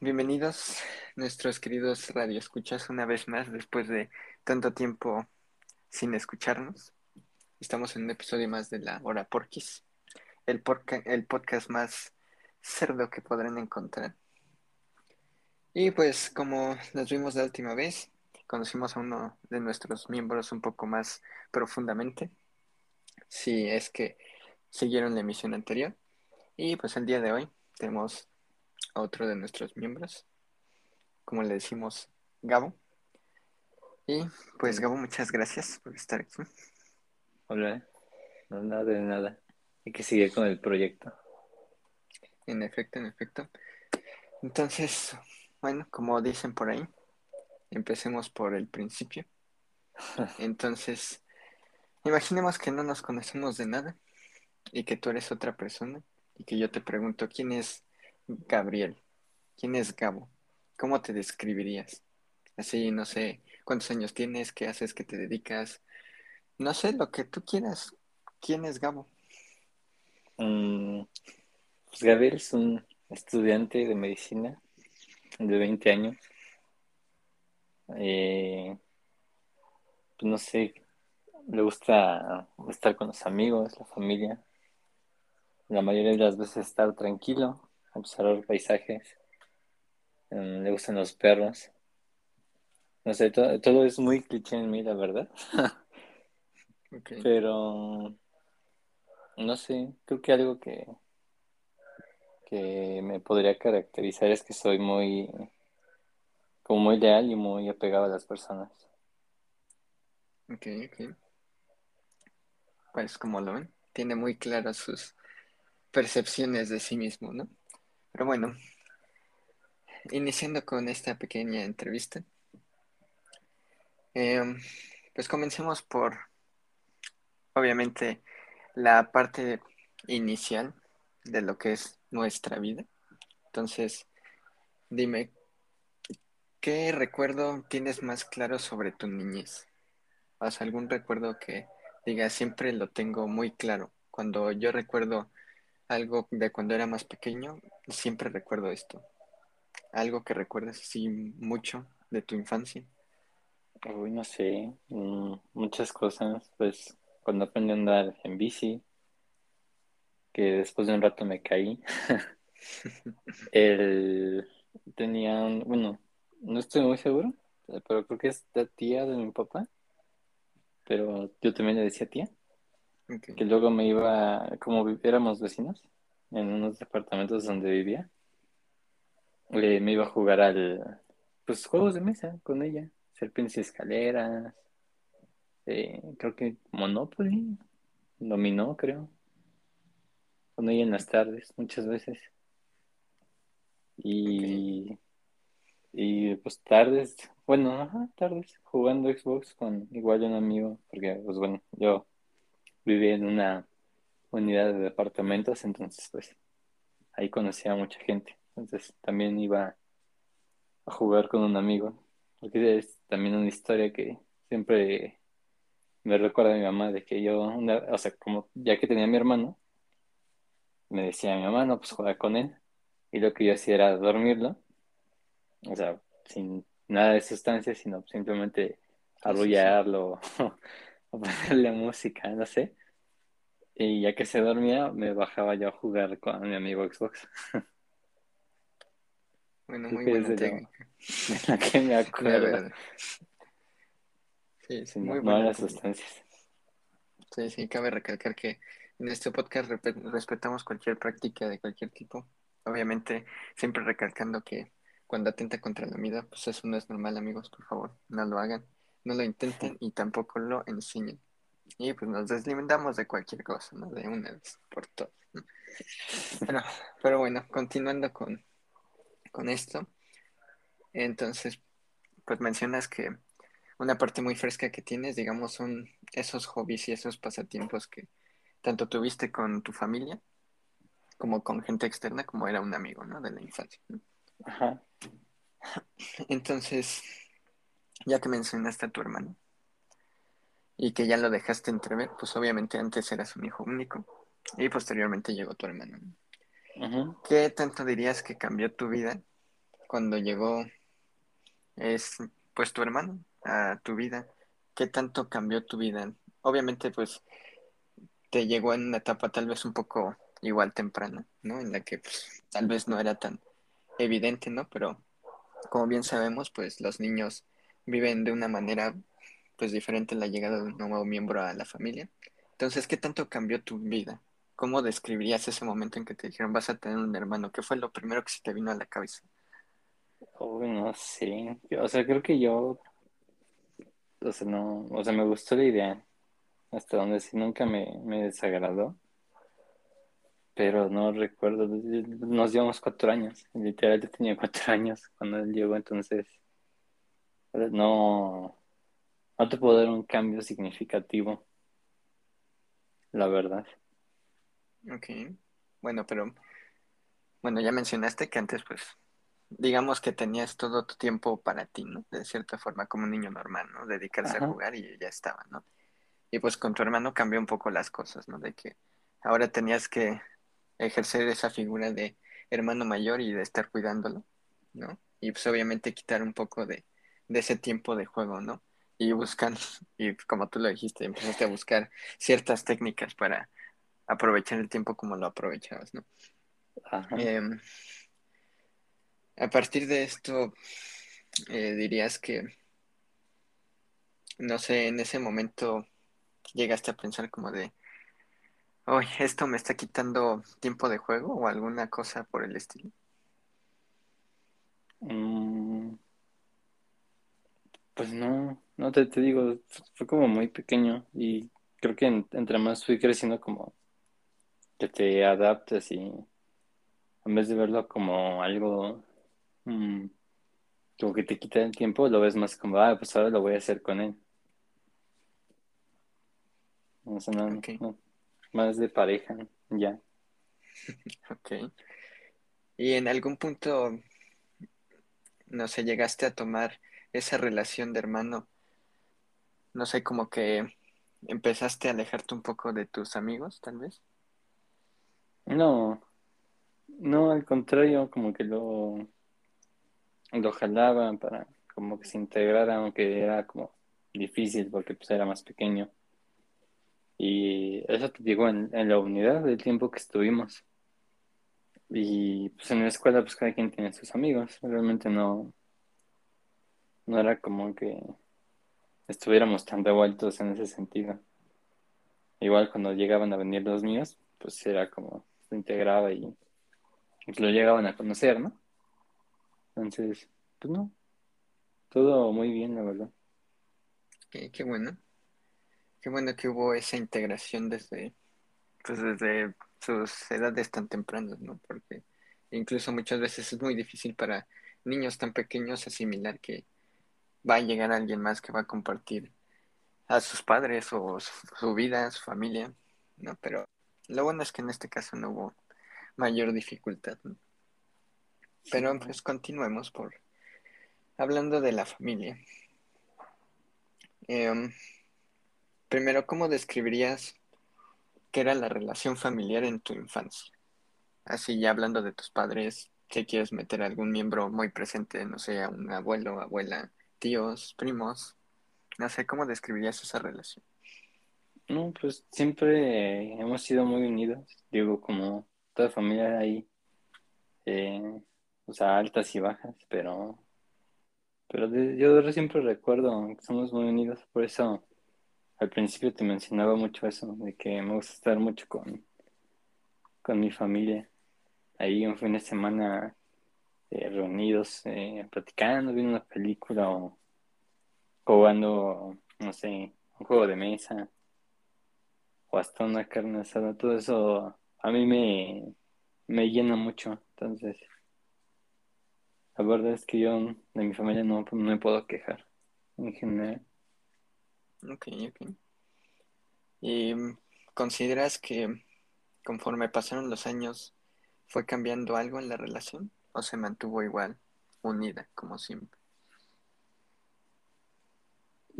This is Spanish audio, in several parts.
Bienvenidos nuestros queridos radioescuchas una vez más después de tanto tiempo sin escucharnos. Estamos en un episodio más de la Hora Porquis, el, el podcast más cerdo que podrán encontrar. Y pues como nos vimos la última vez, conocimos a uno de nuestros miembros un poco más profundamente, si es que siguieron la emisión anterior. Y pues el día de hoy tenemos a otro de nuestros miembros, como le decimos, Gabo. Y pues Gabo, muchas gracias por estar aquí. Hola, no nada de nada. Hay que seguir con el proyecto. En efecto, en efecto. Entonces, bueno, como dicen por ahí, empecemos por el principio. Entonces, imaginemos que no nos conocemos de nada y que tú eres otra persona y que yo te pregunto quién es Gabriel. ¿Quién es Gabo? ¿Cómo te describirías? Así, no sé, cuántos años tienes, qué haces, qué te dedicas. No sé, lo que tú quieras. ¿Quién es Gabo? Mm, pues Gabriel es un estudiante de medicina de 20 años. Eh, pues no sé, le gusta estar con los amigos, la familia. La mayoría de las veces estar tranquilo, observar paisajes. Mm, le gustan los perros. No sé, todo, es muy cliché en mí, la verdad. Pero, no sé, creo que algo que, que me podría caracterizar es que soy muy, como muy leal y muy apegado a las personas. Ok, ok. Pues como lo ven, tiene muy claras sus percepciones de sí mismo, ¿no? Pero bueno, iniciando con esta pequeña entrevista, em, pues comencemos por, obviamente, la parte inicial de lo que es nuestra vida. Entonces, dime, ¿qué recuerdo tienes más claro sobre tu niñez? ¿O algún recuerdo que diga siempre lo tengo muy claro? Cuando yo recuerdo algo de cuando era más pequeño, siempre recuerdo esto. Algo que recuerdas así mucho de tu infancia. Uy, no sé, mm, muchas cosas. Pues cuando aprendí a andar en bici, que después de un rato me caí. Él tenía un, bueno, no estoy muy seguro, pero creo que es la tía de mi papá. Pero yo también le decía tía. Que luego me iba, como éramos vecinos, en unos departamentos donde vivía, eh, me iba a jugar al, pues, juegos de mesa con ella, serpientes y escaleras, eh, creo que Monopoly, dominó, creo, con ella en las tardes, muchas veces. Y, y pues tardes, bueno, ajá, tardes, jugando Xbox con igual un amigo, porque pues bueno, yo vivía en una unidad de departamentos, entonces pues ahí conocía a mucha gente. Entonces también iba a jugar con un amigo, porque es también una historia que siempre me recuerda a mi mamá de que yo, o sea, como ya que tenía a mi hermano, me decía a mi mamá, no, pues juega con él. Y lo que yo hacía era dormirlo, o sea, sin nada de sustancia, sino simplemente arrullarlo o ponerle música, no sé. Y ya que se dormía, me bajaba yo a jugar con mi amigo Xbox. Bueno, muy buena técnica. la que me acuerdo. Sí, sí, muy no, las sustancias. Sí, sí, cabe recalcar que en este podcast respetamos cualquier práctica de cualquier tipo. Obviamente, siempre recalcando que cuando atenta contra la vida, pues eso no es normal, amigos, por favor, no lo hagan, no lo intenten y tampoco lo enseñen. Y pues nos deslindamos de cualquier cosa, ¿no? De una vez por todas. Pero, pero bueno, continuando con, con esto. Entonces, pues mencionas que una parte muy fresca que tienes, digamos, son esos hobbies y esos pasatiempos que tanto tuviste con tu familia como con gente externa, como era un amigo, ¿no? De la infancia. Ajá. Entonces, ya que mencionaste a tu hermano, y que ya lo dejaste entrever, pues obviamente antes eras un hijo único y posteriormente llegó tu hermano. ¿Qué tanto dirías que cambió tu vida cuando llegó es pues tu hermano a tu vida, ¿qué tanto cambió tu vida? Obviamente pues te llegó en una etapa tal vez un poco igual temprana, ¿no? En la que pues, tal vez no era tan evidente, ¿no? Pero como bien sabemos, pues los niños viven de una manera pues diferente la llegada de un nuevo miembro a la familia. Entonces, ¿qué tanto cambió tu vida? ¿Cómo describirías ese momento en que te dijeron vas a tener un hermano? ¿Qué fue lo primero que se te vino a la cabeza? Uy, no sé. O sea, creo que yo, o sea, no, o sea, me gustó la idea, hasta donde sí nunca me, me desagradó, pero no recuerdo, nos llevamos cuatro años, literal yo tenía cuatro años cuando él llegó, entonces no, no te puedo dar un cambio significativo, la verdad. Ok, bueno, pero, bueno, ya mencionaste que antes pues digamos que tenías todo tu tiempo para ti, ¿no? De cierta forma, como un niño normal, ¿no? Dedicarse a jugar y ya estaba, ¿no? Y pues con tu hermano cambió un poco las cosas, ¿no? De que ahora tenías que ejercer esa figura de hermano mayor y de estar cuidándolo, ¿no? Y pues obviamente quitar un poco de, de ese tiempo de juego, ¿no? Y buscar, y como tú lo dijiste, empezaste a buscar ciertas técnicas para aprovechar el tiempo como lo aprovechabas, ¿no? Ajá. Em, a partir de esto, eh, dirías que, no sé, en ese momento llegaste a pensar como de, oye, esto me está quitando tiempo de juego o alguna cosa por el estilo. Mm, pues no, no te, te digo, fue como muy pequeño y creo que en- entre más fui creciendo como que te adaptas y en vez de verlo como algo mm, como que te quita el tiempo, lo ves más como, ah, pues ahora lo voy a hacer con él. O sea, no, Ok, no, más de pareja, ya. ok. Y en algún punto, no sé, llegaste a tomar esa relación de hermano, no sé, como que empezaste a alejarte un poco de tus amigos, tal vez. No, no, al contrario, como que lo, lo jalaba para como que se integrara, aunque era como difícil porque pues era más pequeño. Y eso te digo en, en la unidad del tiempo que estuvimos. Y pues en la escuela pues cada quien tiene sus amigos. Realmente no, no era como que estuviéramos tan revueltos en ese sentido. Igual cuando llegaban a venir los míos, pues era como se integraba y pues lo llegaban a conocer, ¿no? Entonces, pues no, todo muy bien, la verdad. Qué, qué bueno, qué bueno que hubo esa integración desde, pues desde sus edades tan tempranas, ¿no? Porque incluso muchas veces es muy difícil para niños tan pequeños asimilar que va a llegar alguien más que va a compartir a sus padres o su, su vida, su familia, ¿no? Pero lo bueno es que en este caso no hubo mayor dificultad, Pero pues continuemos por hablando de la familia. Eh, primero, ¿cómo describirías qué era la relación familiar en tu infancia? Así ya hablando de tus padres, si quieres meter algún miembro muy presente, no sé, un abuelo, abuela, tíos, primos, no sé, ¿cómo describirías esa relación? no, pues siempre hemos sido muy unidos, digo, como toda familia ahí, eh, o sea, altas y bajas, pero, pero yo siempre recuerdo que somos muy unidos, por eso al principio te mencionaba mucho eso, de que me gusta estar mucho con, con mi familia, ahí un fin de semana eh, reunidos, eh, platicando, viendo una película o jugando, no sé, un juego de mesa o hasta una carne asada, todo eso a mí me, me llena mucho. Entonces, la verdad es que yo de mi familia no, no me puedo quejar en general. Ok, ok. ¿Y consideras que conforme pasaron los años fue cambiando algo en la relación o se mantuvo igual, unida, como siempre?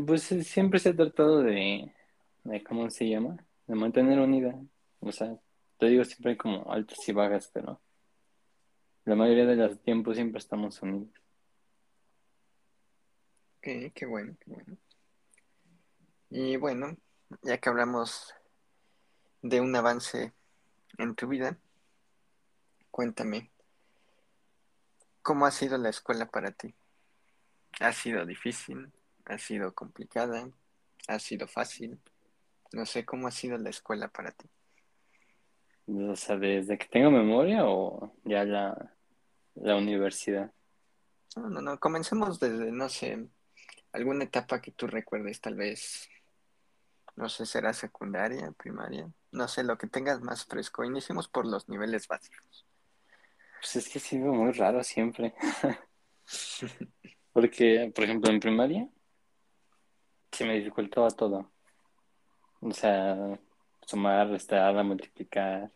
Pues siempre se ha tratado de, de, ¿cómo se llama? De mantener unida. O sea, te digo, siempre hay como altas y bajas, pero, la mayoría de los tiempos siempre estamos unidos. Ok, qué bueno, qué bueno. Y bueno, ya que hablamos de un avance en tu vida, cuéntame, ¿cómo ha sido la escuela para ti? ¿Ha sido difícil? ¿Ha sido complicada? ¿Ha sido fácil? No sé, ¿cómo ha sido la escuela para ti? O sea, desde que tengo memoria o ya la, la universidad. No, no, no, comencemos desde, no sé, alguna etapa que tú recuerdes, tal vez, no sé, será secundaria, primaria, no sé, lo que tengas más fresco. Iniciemos por los niveles básicos. Pues es que ha sido muy raro siempre. Porque, por ejemplo, en primaria se me dificultaba todo. O sea, sumar, restar, multiplicar,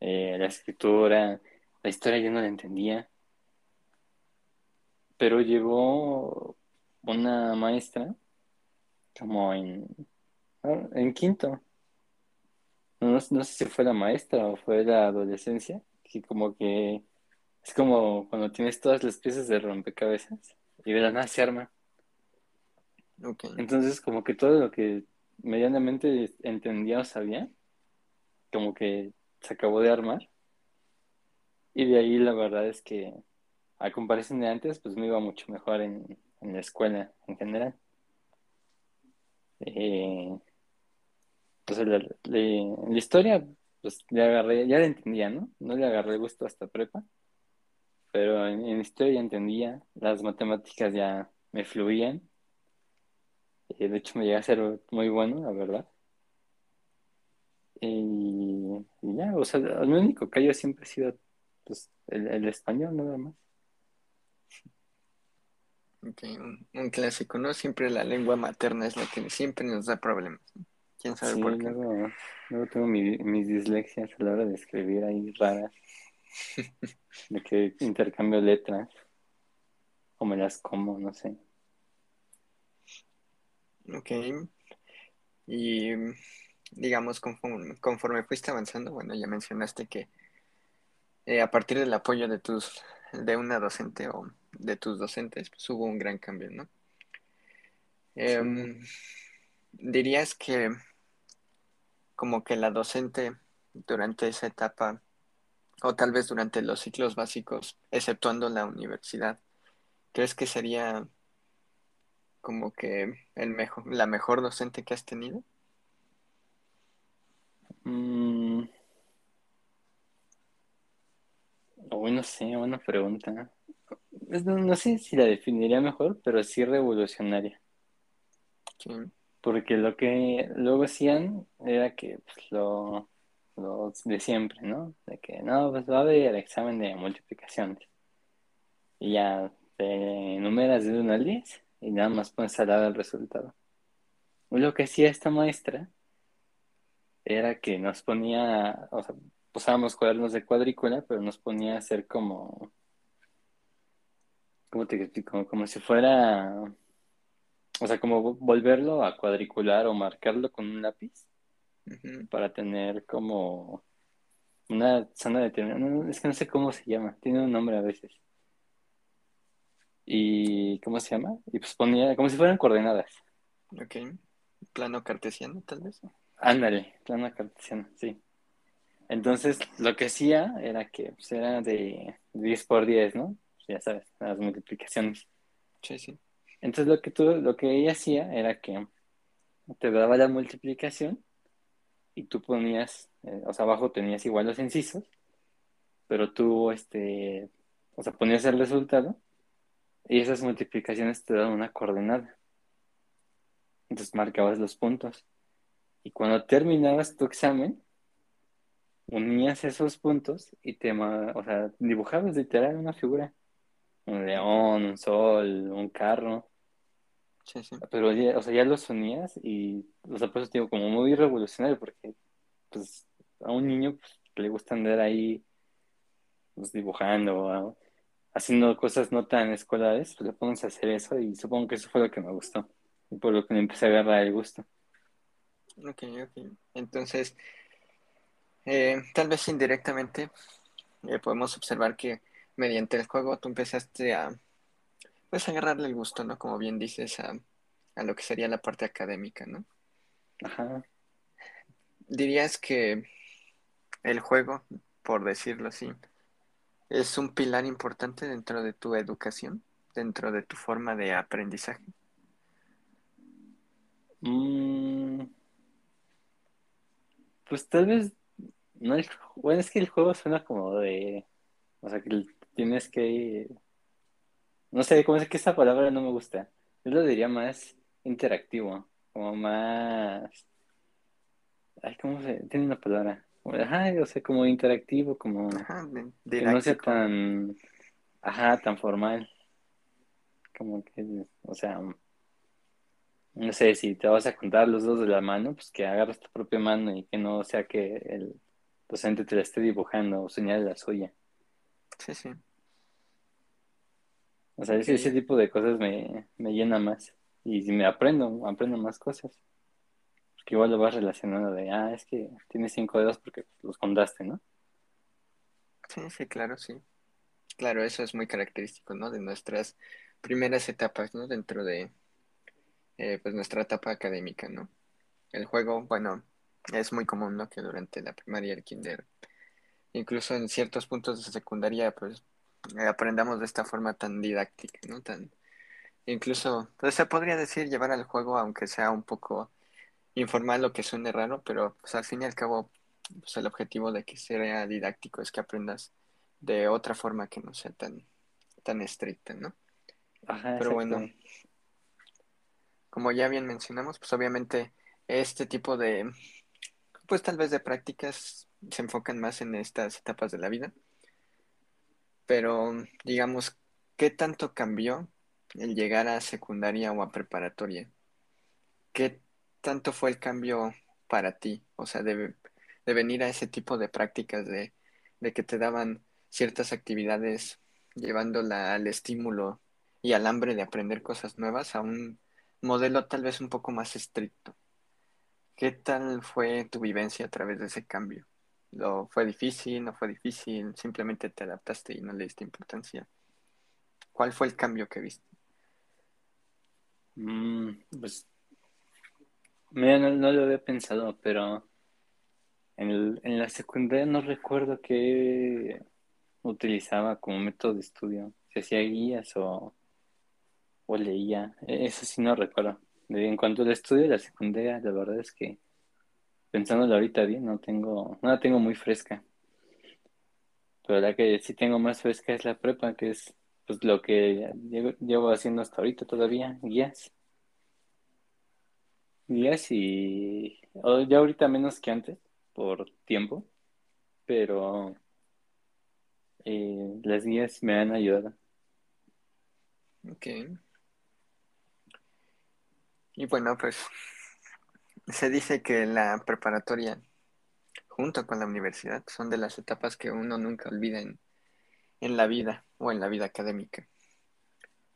eh, la escritura, la historia yo no la entendía. Pero llegó una maestra como en, en quinto. No, no sé si fue la maestra o fue la adolescencia, que como que es como cuando tienes todas las piezas de rompecabezas y de la nada se arma. Ok, Entonces como que todo lo que medianamente entendía o sabía, como que se acabó de armar. Y de ahí la verdad es que a comparación de antes, pues me iba mucho mejor en, en la escuela en general. Eh, pues la, la historia, pues le agarré, ya la entendía, ¿no? No le agarré gusto hasta prepa, pero en, historia ya entendía, las matemáticas ya me fluían, eh, de hecho me llegué a ser muy bueno, la verdad. Y, ya, o sea, lo único que yo siempre ha sido pues, el, el español, nada más. ok, un, un clásico, ¿no? Siempre la lengua materna es la que siempre nos da problemas. ¿no? ¿Quién sabe Sí, por qué? luego, luego tengo mi- mis dislexias a la hora de escribir ahí raras, de que intercambio letras, o me las como, no sé. Ok, y mm, digamos, conforme, conforme fuiste avanzando, bueno, ya mencionaste que eh, a partir del apoyo de tus, de una docente o de tus docentes, pues hubo un gran cambio, ¿no? Sí, Em, dirías que como que la docente durante esa etapa, o tal vez durante los ciclos básicos, exceptuando la universidad, ¿crees que sería como que el mejor, la mejor docente que has tenido? Mm, uy, no sé, buena pregunta. No, no sé si la definiría mejor, pero sí revolucionaria. Sí, Porque lo que luego hacían era que pues, lo, lo de siempre, ¿no? De que no, pues va a haber examen de multiplicaciones. Y ya te enumeras de 1 al 10 y nada más pones al lado el resultado. Lo que hacía esta maestra era que nos ponía, o sea, usábamos cuadernos de cuadrícula, pero nos ponía a hacer como, ¿cómo te explico? Como si fuera, o sea, como volverlo a cuadricular o marcarlo con un lápiz para tener como una zona determinada. No, es que no sé cómo se llama, tiene un nombre a veces. ¿Y cómo se llama? Y pues ponía como si fueran coordenadas. ok. Plano cartesiano, tal vez. Ándale, plano cartesiano, sí. Entonces, lo que hacía era que pues, era de 10 por 10, ¿no? Ya sabes, las multiplicaciones. Sí, sí. Entonces, lo que tú, lo que ella hacía era que te daba la multiplicación y tú ponías, eh, o sea, abajo tenías igual los incisos, pero tú, este, o sea, ponías el resultado y esas multiplicaciones te daban una coordenada. Entonces, marcabas los puntos. Y cuando terminabas tu examen, unías esos puntos y te, o sea, dibujabas literal una figura. Un león, un sol, un carro. Sí, sí. Pero ya, o sea, ya los unías y, o sea, por eso te digo, como muy revolucionario, porque, pues, a un niño pues, le gusta andar ahí, pues, dibujando, o haciendo cosas no tan escolares, pues le pones a hacer eso y supongo que eso fue lo que me gustó. Y por lo que le empecé a agarrar el gusto. Ok, ok. Entonces, eh, tal vez indirectamente eh, podemos observar que mediante el juego tú empezaste a, pues, agarrarle el gusto, ¿no? Como bien dices, a, a lo que sería la parte académica, ¿no? Ajá. Dirías que el juego, por decirlo así, es un pilar importante dentro de tu educación, dentro de tu forma de aprendizaje. Mm, pues tal vez, no bueno, es que el juego suena como de, o sea, que tienes que, no sé, cómo es que esa palabra no me gusta. Yo lo diría más interactivo, como más, ay, ¿cómo se, tiene una palabra? Ajá, o sea, como interactivo, como Ajá, que no sea tan, ajá, tan formal, como que, o sea, no sé, si te vas a contar los dos de la mano, pues que agarres tu propia mano y que no sea que el docente te la esté dibujando o señale la suya. Sí, sí. O sea, ese, ese tipo de cosas me, me llena más. Y me aprendo, aprendo más cosas. Porque igual lo vas relacionando de, ah, es que tienes cinco dedos porque los contaste, ¿no? Sí, sí, claro, sí. Claro, eso es muy característico, ¿no? De nuestras primeras etapas, ¿no? Dentro de, eh, pues, nuestra etapa académica, ¿no? El juego, bueno, es muy común, ¿no? Que durante la primaria, el kinder, incluso en ciertos puntos de secundaria, pues, aprendamos de esta forma tan didáctica, ¿no? Tan, incluso, pues, se podría decir llevar al juego, aunque sea un poco informal o que suene raro, pero, pues, al fin y al cabo, pues, el objetivo de que sea didáctico es que aprendas de otra forma que no sea tan, tan estricta, ¿no? Ajá, Pero bueno, como ya bien mencionamos, pues obviamente este tipo de, pues tal vez de prácticas se enfocan más en estas etapas de la vida, pero digamos, ¿qué tanto cambió el llegar a secundaria o a preparatoria? ¿Qué tanto fue el cambio para ti? O sea, de, de venir a ese tipo de prácticas de, de que te daban ciertas actividades llevándola al estímulo y al hambre de aprender cosas nuevas a un modelo tal vez un poco más estricto. ¿Qué tal fue tu vivencia a través de ese cambio? ¿Lo fue difícil? ¿No fue difícil? ¿Simplemente te adaptaste y no le diste importancia? ¿Cuál fue el cambio que viste? Mm, pues, mira, no, lo había pensado, pero en, el- en la secundaria no recuerdo qué utilizaba como método de estudio. Si hacía guías o, o leía. E- Eso sí no recuerdo. En cuanto al estudio de la secundaria, la verdad es que pensándolo ahorita bien, no tengo, no la tengo muy fresca. Pero la que sí tengo más fresca es la prepa, que es pues lo que llevo, haciendo hasta ahorita todavía, guías. Guías y ya ahorita menos que antes, por tiempo, pero eh, las guías me han ayudado. Ok. Y bueno, pues se dice que la preparatoria junto con la universidad son de las etapas que uno nunca olvida en, en la vida o en la vida académica.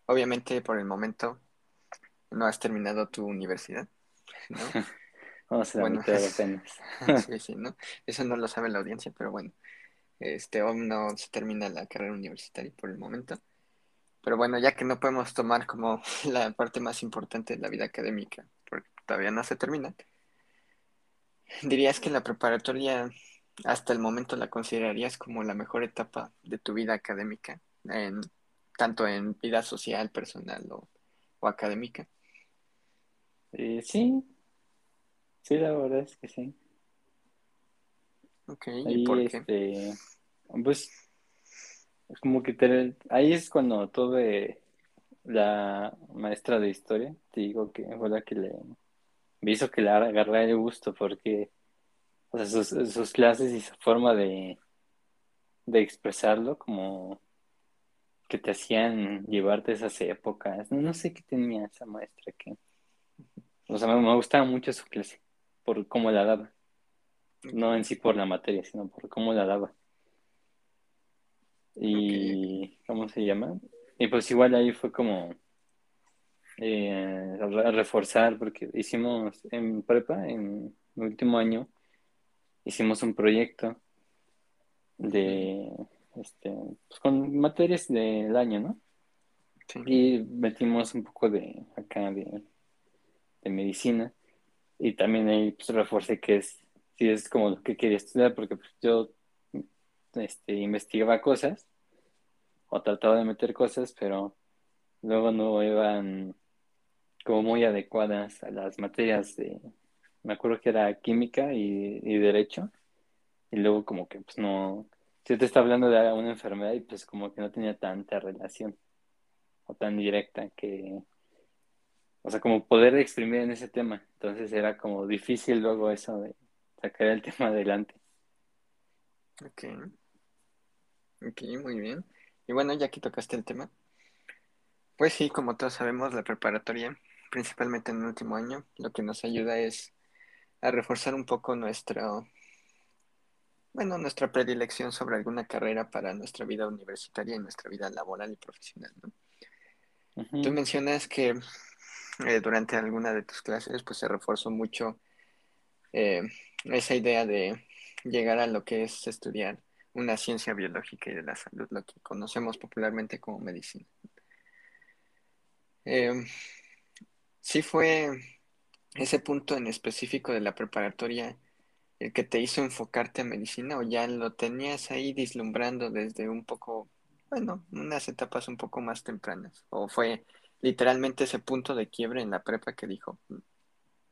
Obviamente por el momento no has terminado tu universidad, ¿no? Vamos a Bueno, es- apenas. sí, sí, ¿no? Eso no lo sabe la audiencia, pero bueno, este aún no se termina la carrera universitaria por el momento. Pero bueno, ya que no podemos tomar como la parte más importante de la vida académica, todavía no se termina, ¿dirías que la preparatoria hasta el momento la considerarías como la mejor etapa de tu vida académica, en, tanto en vida social, personal o, o académica? Eh, sí, sí, la verdad es que sí. Ok, ¿y Ahí, por qué? este, pues, como que te- ahí es cuando tuve la maestra de historia, te digo que fue la que le, me hizo que le agarrara el gusto, porque, o sea, sus, sus clases y su forma de, de expresarlo, como que te hacían llevarte esas épocas. No, no sé qué tenía esa maestra que, o sea, me, me gustaba mucho su clase, por cómo la daba. No en sí por la materia, sino por cómo la daba. Y, ¿cómo se llama? Y pues igual ahí fue como eh, re- reforzar, porque hicimos en prepa, en el último año, hicimos un proyecto de, este, pues con materias del año, ¿no? Sí. Y metimos un poco de acá de, de medicina. Y también ahí pues reforcé que es, si es como lo que quería estudiar, porque pues, yo este, investigaba cosas o trataba de meter cosas, pero luego no iban como muy adecuadas a las materias de, me acuerdo que era química y, y derecho, y luego como que pues no, si te está hablando de una enfermedad y pues como que no tenía tanta relación o tan directa que, o sea, como poder exprimir en ese tema, entonces era como difícil luego eso de sacar el tema adelante. Ok. Ok, muy bien. Y bueno, ya que tocaste el tema, pues sí, como todos sabemos, la preparatoria, principalmente en el último año, lo que nos ayuda es a reforzar un poco nuestro, bueno, nuestra predilección sobre alguna carrera para nuestra vida universitaria y nuestra vida laboral y profesional. Tú mencionas que eh, durante alguna de tus clases, pues se reforzó mucho eh, esa idea de llegar a lo que es estudiar una ciencia biológica y de la salud, lo que conocemos popularmente como medicina. Eh, sí fue ese punto en específico de la preparatoria el que te hizo enfocarte a medicina o ya lo tenías ahí vislumbrando desde un poco, bueno, unas etapas un poco más tempranas? ¿O fue literalmente ese punto de quiebre en la prepa que dijo,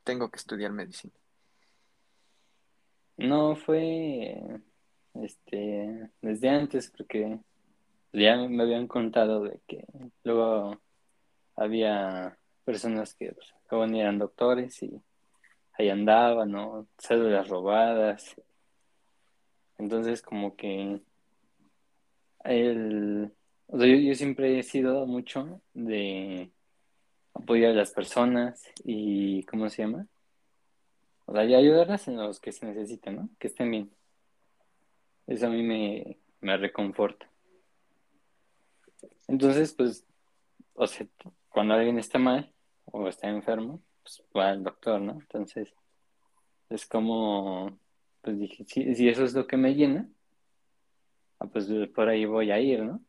tengo que estudiar medicina? No fue este desde antes porque ya me habían contado de que luego había personas que pues, acaban eran doctores y ahí andaban, ¿no? Cédulas robadas. Entonces como que el o sea, yo, yo siempre he sido mucho de apoyar a las personas y ¿cómo se llama? O sea, y ayudarlas en los que se necesiten, ¿no? Que estén bien. Eso a mí me, me reconforta. Entonces, pues, o sea, cuando alguien está mal o está enfermo, pues va al doctor, ¿no? Entonces, es como, pues dije, si, eso es lo que me llena, ah, pues por ahí voy a ir, ¿no?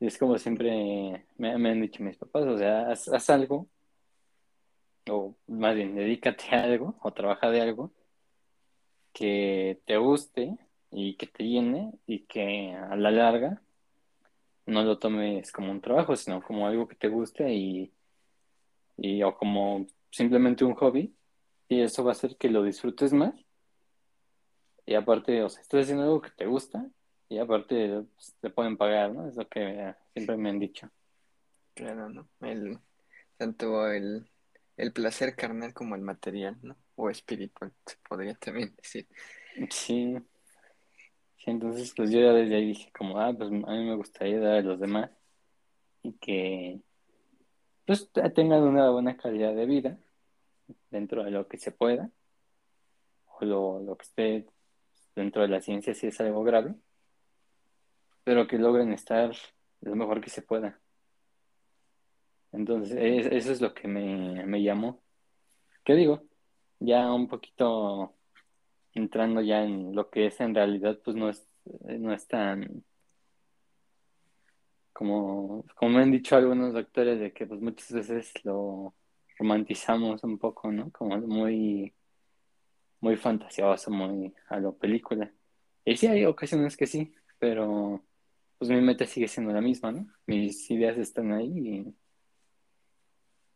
Y es como siempre me, me han dicho mis papás, o sea, haz, haz algo, o más bien, dedícate a algo, o trabaja de algo que te guste y que te llene y que a la larga no lo tomes como un trabajo, sino como algo que te guste y, y o como simplemente un hobby y eso va a hacer que lo disfrutes más y aparte, o sea, estás haciendo algo que te gusta y aparte pues, te pueden pagar, ¿no? Es lo que siempre me han dicho. Claro, ¿no? El, tanto el, el placer carnal como el material, ¿no? O espiritual, se podría también decir. Sí, sí, entonces pues yo ya desde ahí dije como, ah, pues a mí me gustaría dar a los demás y que pues tengan una buena calidad de vida dentro de lo que se pueda o lo, lo que esté dentro de la ciencia si es algo grave, pero que logren estar lo mejor que se pueda. Entonces, es- eso es lo que me, me llamó. ¿Qué digo? Ya un poquito entrando ya en lo que es en realidad, pues no es, no es tan como, como me han dicho algunos doctores de que pues muchas veces lo romantizamos un poco, ¿no? Como muy, muy fantasioso, muy a lo película. Y sí, hay ocasiones que sí, pero pues mi meta sigue siendo la misma, ¿no? Mis ideas están ahí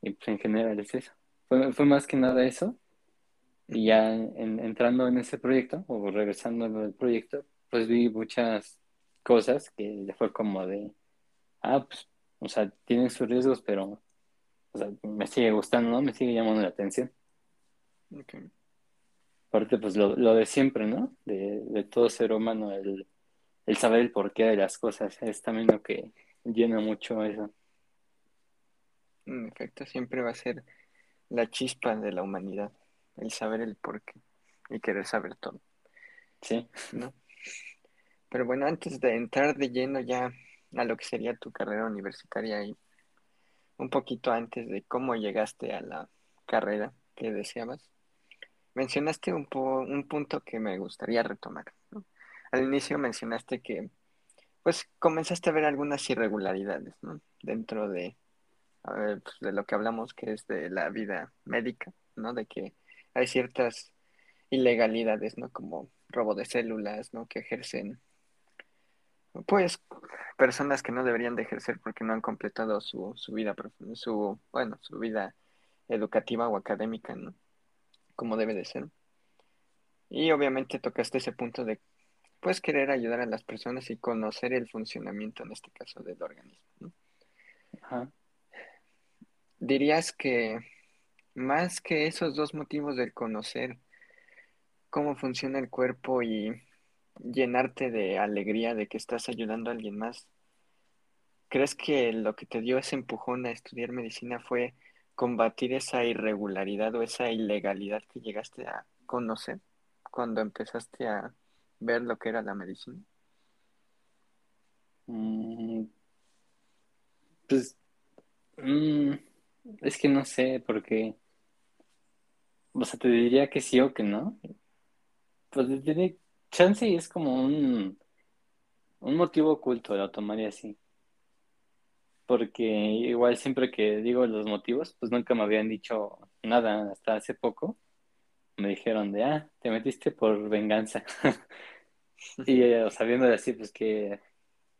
y, y, pues en general es eso. Fue, fue más que nada eso. Y ya en- entrando en ese proyecto, o regresando al proyecto, pues vi muchas cosas que ya fue como de, ah, pues, o sea, tienen sus riesgos, pero, o sea, me sigue gustando, ¿no? Me sigue llamando la atención. Ok. Aparte, pues lo, lo de siempre, ¿no? De, de todo ser humano, el, el saber el porqué de las cosas, es también lo que llena mucho eso. En efecto, siempre va a ser la chispa de la humanidad, el saber el porqué y querer saber todo, Sí. ¿no? Pero bueno, antes de entrar de lleno ya a lo que sería tu carrera universitaria y un poquito antes de cómo llegaste a la carrera que deseabas, mencionaste un, po- un punto que me gustaría retomar, ¿no? Al inicio mencionaste que pues comenzaste a ver algunas irregularidades, ¿no? Dentro de, pues, de lo que hablamos, que es de la vida médica, ¿no? De que hay ciertas ilegalidades, ¿no? Como robo de células, ¿no? Que ejercen, pues, personas que no deberían de ejercer porque no han completado su, su vida, su, bueno, su vida educativa o académica, ¿no? Como debe de ser. Y obviamente tocaste ese punto de, pues, querer ayudar a las personas y conocer el funcionamiento, en este caso, del organismo, ¿no? Ajá. Dirías que más que esos dos motivos del conocer cómo funciona el cuerpo y llenarte de alegría de que estás ayudando a alguien más, ¿crees que lo que te dio ese empujón a estudiar medicina fue combatir esa irregularidad o esa ilegalidad que llegaste a conocer cuando empezaste a ver lo que era la medicina? Mm, pues mm, es que no sé, porque, o sea, te diría que sí o que no. Pues tiene chance y es como un, un motivo oculto, lo tomaría así. Porque igual siempre que digo los motivos, pues nunca me habían dicho nada hasta hace poco. Me dijeron de, ah, te metiste por venganza. y eh, sabiendo de así, pues que,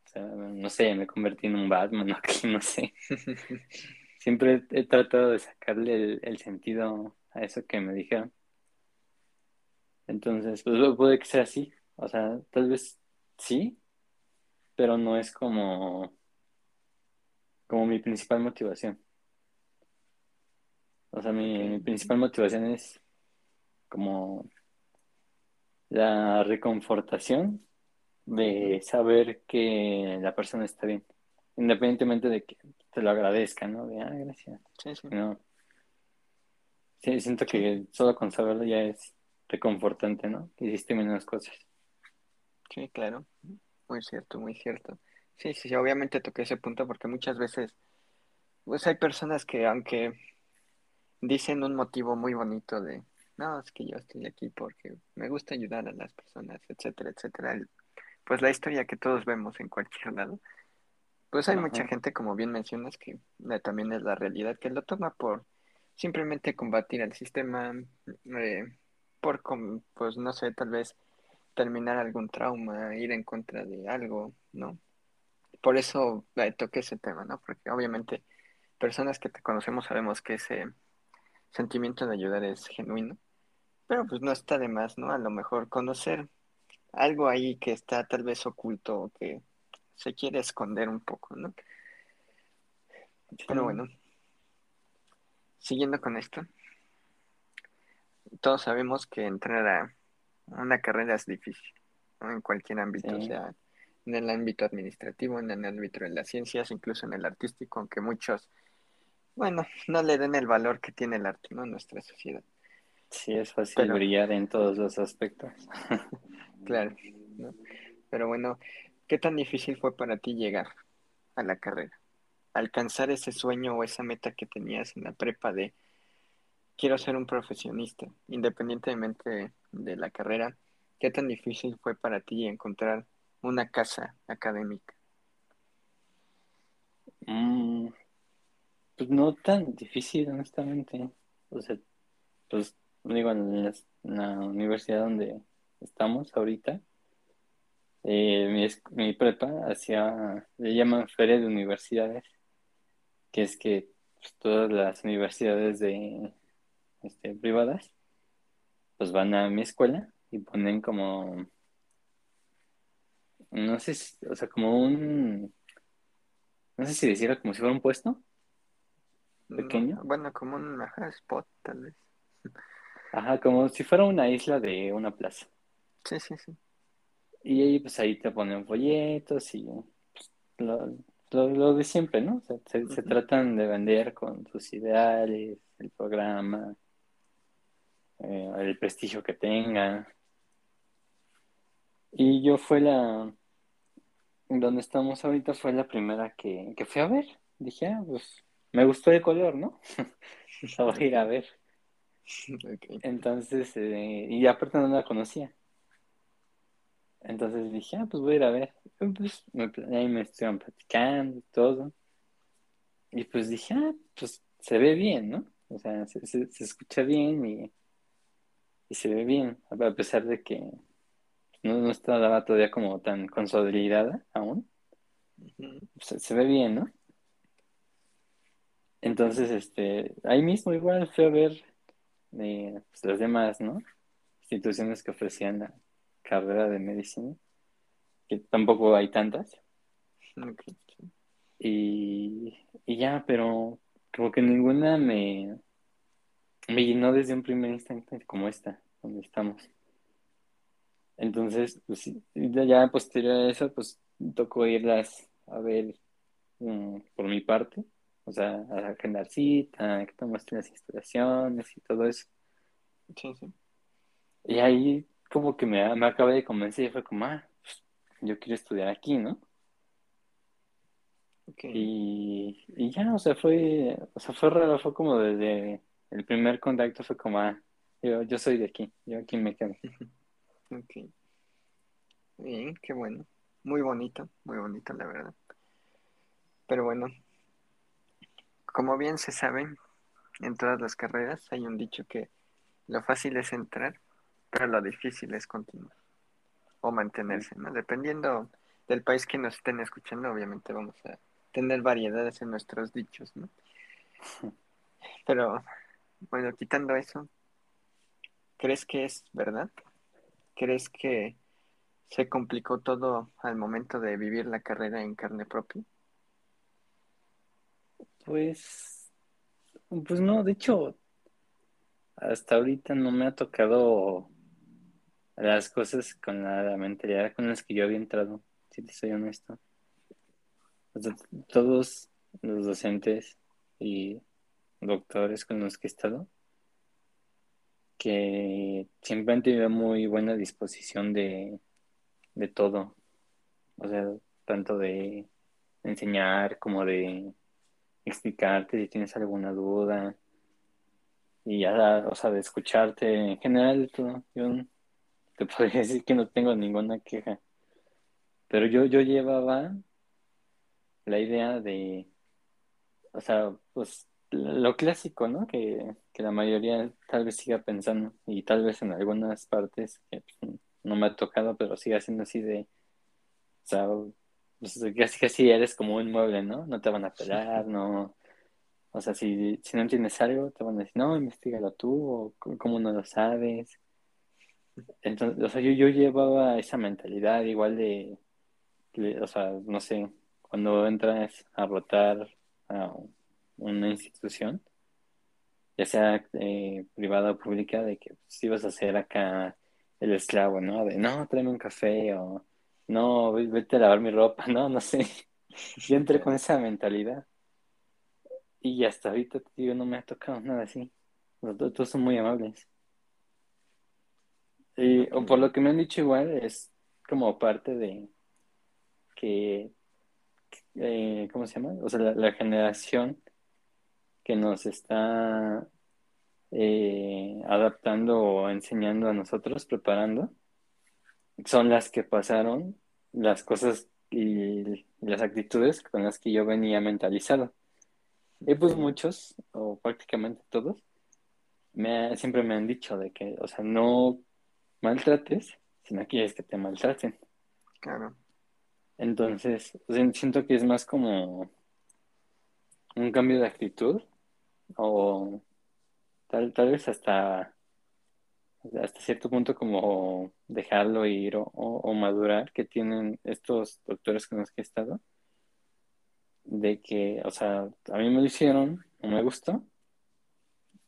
o sea, no sé, me convertí en un Batman, no, no sé. Siempre he tratado de sacarle el, el sentido a eso que me dijeron. Entonces, pues puede que sea así. O sea, tal vez sí, pero no es como, como mi principal motivación. O sea, mi, mi principal motivación es como la reconfortación de saber que la persona está bien, independientemente de que te lo agradezca, ¿no? De, ah, gracias. Sí, sí. No. Sí, siento que solo con saberlo ya es reconfortante, ¿no? Hiciste menos cosas. Sí, claro. Muy cierto, muy cierto. Sí, sí, sí, obviamente toqué ese punto porque muchas veces, pues hay personas que aunque dicen un motivo muy bonito de, no, es que yo estoy aquí porque me gusta ayudar a las personas, etcétera, etcétera. Pues la historia que todos vemos en cualquier lado, pues hay mucha gente, como bien mencionas, que eh, también es la realidad, que lo toma por simplemente combatir al sistema, eh, por, pues no sé, tal vez terminar algún trauma, ir en contra de algo, ¿no? Por eso eh, toqué ese tema, ¿no? Porque obviamente personas que te conocemos sabemos que ese sentimiento de ayudar es genuino, pero pues no está de más, ¿no? A lo mejor conocer algo ahí que está tal vez oculto o que se quiere esconder un poco, ¿no? Pero bueno, siguiendo con esto, todos sabemos que entrar a una carrera es difícil, ¿no? En cualquier ámbito, o sea, en el ámbito administrativo, en el ámbito de las ciencias, incluso en el artístico, aunque muchos, bueno, no le den el valor que tiene el arte, ¿no? En nuestra sociedad. sí es fácil Pero, brillar en todos los aspectos. claro, ¿no? Pero bueno, ¿qué tan difícil fue para ti llegar a la carrera? Alcanzar ese sueño o esa meta que tenías en la prepa de quiero ser un profesionista, independientemente de la carrera, ¿qué tan difícil fue para ti encontrar una casa académica? Mm, pues no tan difícil, honestamente. O sea, pues digo, en la, en universidad donde estamos ahorita, eh, mi prepa hacía, le llaman feria de universidades, que es que pues, todas las universidades de este, privadas pues van a mi escuela y ponen como, no sé, si- o sea, como un, no sé si decirlo como si fuera un puesto No, pequeño. bueno, como un ajá, spot, tal vez. Ajá, como si fuera una isla de una plaza. Sí, sí, sí. Y ahí, pues ahí te ponen folletos y pues, lo, lo- lo de siempre, ¿no? O sea, se, se tratan de vender con sus ideales, el programa, eh, el prestigio que tenga. Y yo fue la, donde estamos ahorita fue la primera que, que fui a ver. Dije, ah, pues me gustó el color, ¿no? Voy a ir a ver. Ok. Entonces, eh, y aparte no la conocía. Entonces dije, ah, pues voy a ir a ver. Pues me, ahí me estuvieron platicando y todo. Y pues dije, ah, pues se ve bien, ¿no? O sea, se, se, escucha bien y, y, se ve bien, a pesar de que no, no estaba todavía como tan consolidada aún. se, se ve bien, ¿no? Entonces, este, ahí mismo igual fui a ver eh, pues, las demás, ¿no? Instituciones que ofrecían la carrera de medicina, que tampoco hay tantas. Y, y ya, pero como que ninguna me, me llenó desde un primer instante como esta, donde estamos. Entonces, pues ya posterior a eso, pues tocó irlas a ver mm, por mi parte o sea, a agendar cita, que te muestren las instalaciones y todo eso. Sí, sí. Y ahí como que me, me acabé de convencer y fue como, ah, pues, yo quiero estudiar aquí, ¿no? Okay. Y, y ya, o sea, fue, o sea, fue raro, fue como desde el primer contacto fue como, ah, yo, yo soy de aquí, yo aquí me quedo. ok. Bien, qué bueno. Muy bonito, muy bonito, la verdad. Pero bueno, como bien se sabe, en todas las carreras hay un dicho que lo fácil es entrar, pero lo difícil es continuar o mantenerse, ¿no? Dependiendo del país que nos estén escuchando, obviamente vamos a tener variedades en nuestros dichos, ¿no? Pero, bueno, quitando eso, ¿crees que es verdad? ¿Crees que se complicó todo al momento de vivir la carrera en carne propia? Pues, pues no, de hecho, hasta ahorita no me ha tocado las cosas con la, mentalidad con las que yo había entrado, si te soy honesto. todos los docentes y doctores con los que he estado, que siempre han tenido muy buena disposición de, de todo. O sea, tanto de enseñar como de explicarte si tienes alguna duda y ya, o sea, de escucharte en general todo. Yo te podría decir que no tengo ninguna queja. Pero yo, yo llevaba la idea de, o sea, pues lo clásico, ¿no? Que, que la mayoría tal vez siga pensando y tal vez en algunas partes que pues, no me ha tocado, pero siga siendo así de, o sea, pues, casi casi eres como un mueble, ¿no? No te van a pelar, no. O sea, si, si no entiendes algo, te van a decir, no, investigalo tú, o cómo no lo sabes. Entonces, o sea, yo, yo llevaba esa mentalidad igual de, o sea, no sé, cuando entras a rotar a una institución, ya sea eh, privada o pública, de que si pues, vas a ser acá el esclavo, ¿no? De, no, tráeme un café o no, vete a lavar mi ropa, no, no sé. Yo entré con esa mentalidad. Y hasta ahorita, tío, no me ha tocado nada así. todos son muy amables. Y, o por lo que me han dicho igual, es como parte de que, eh, ¿cómo se llama? O sea, la, generación que nos está eh, adaptando o enseñando a nosotros, preparando, son las que pasaron las cosas y las actitudes con las que yo venía mentalizado. Y pues muchos, o prácticamente todos, me, siempre me han dicho de que, o sea, no maltrates si no quieres que te maltraten. Claro. Entonces, siento que es más como un cambio de actitud o tal, tal vez hasta hasta cierto punto como dejarlo ir o, madurar que tienen estos doctores con los que he estado, de que, o sea, a mí me lo hicieron, no me gustó,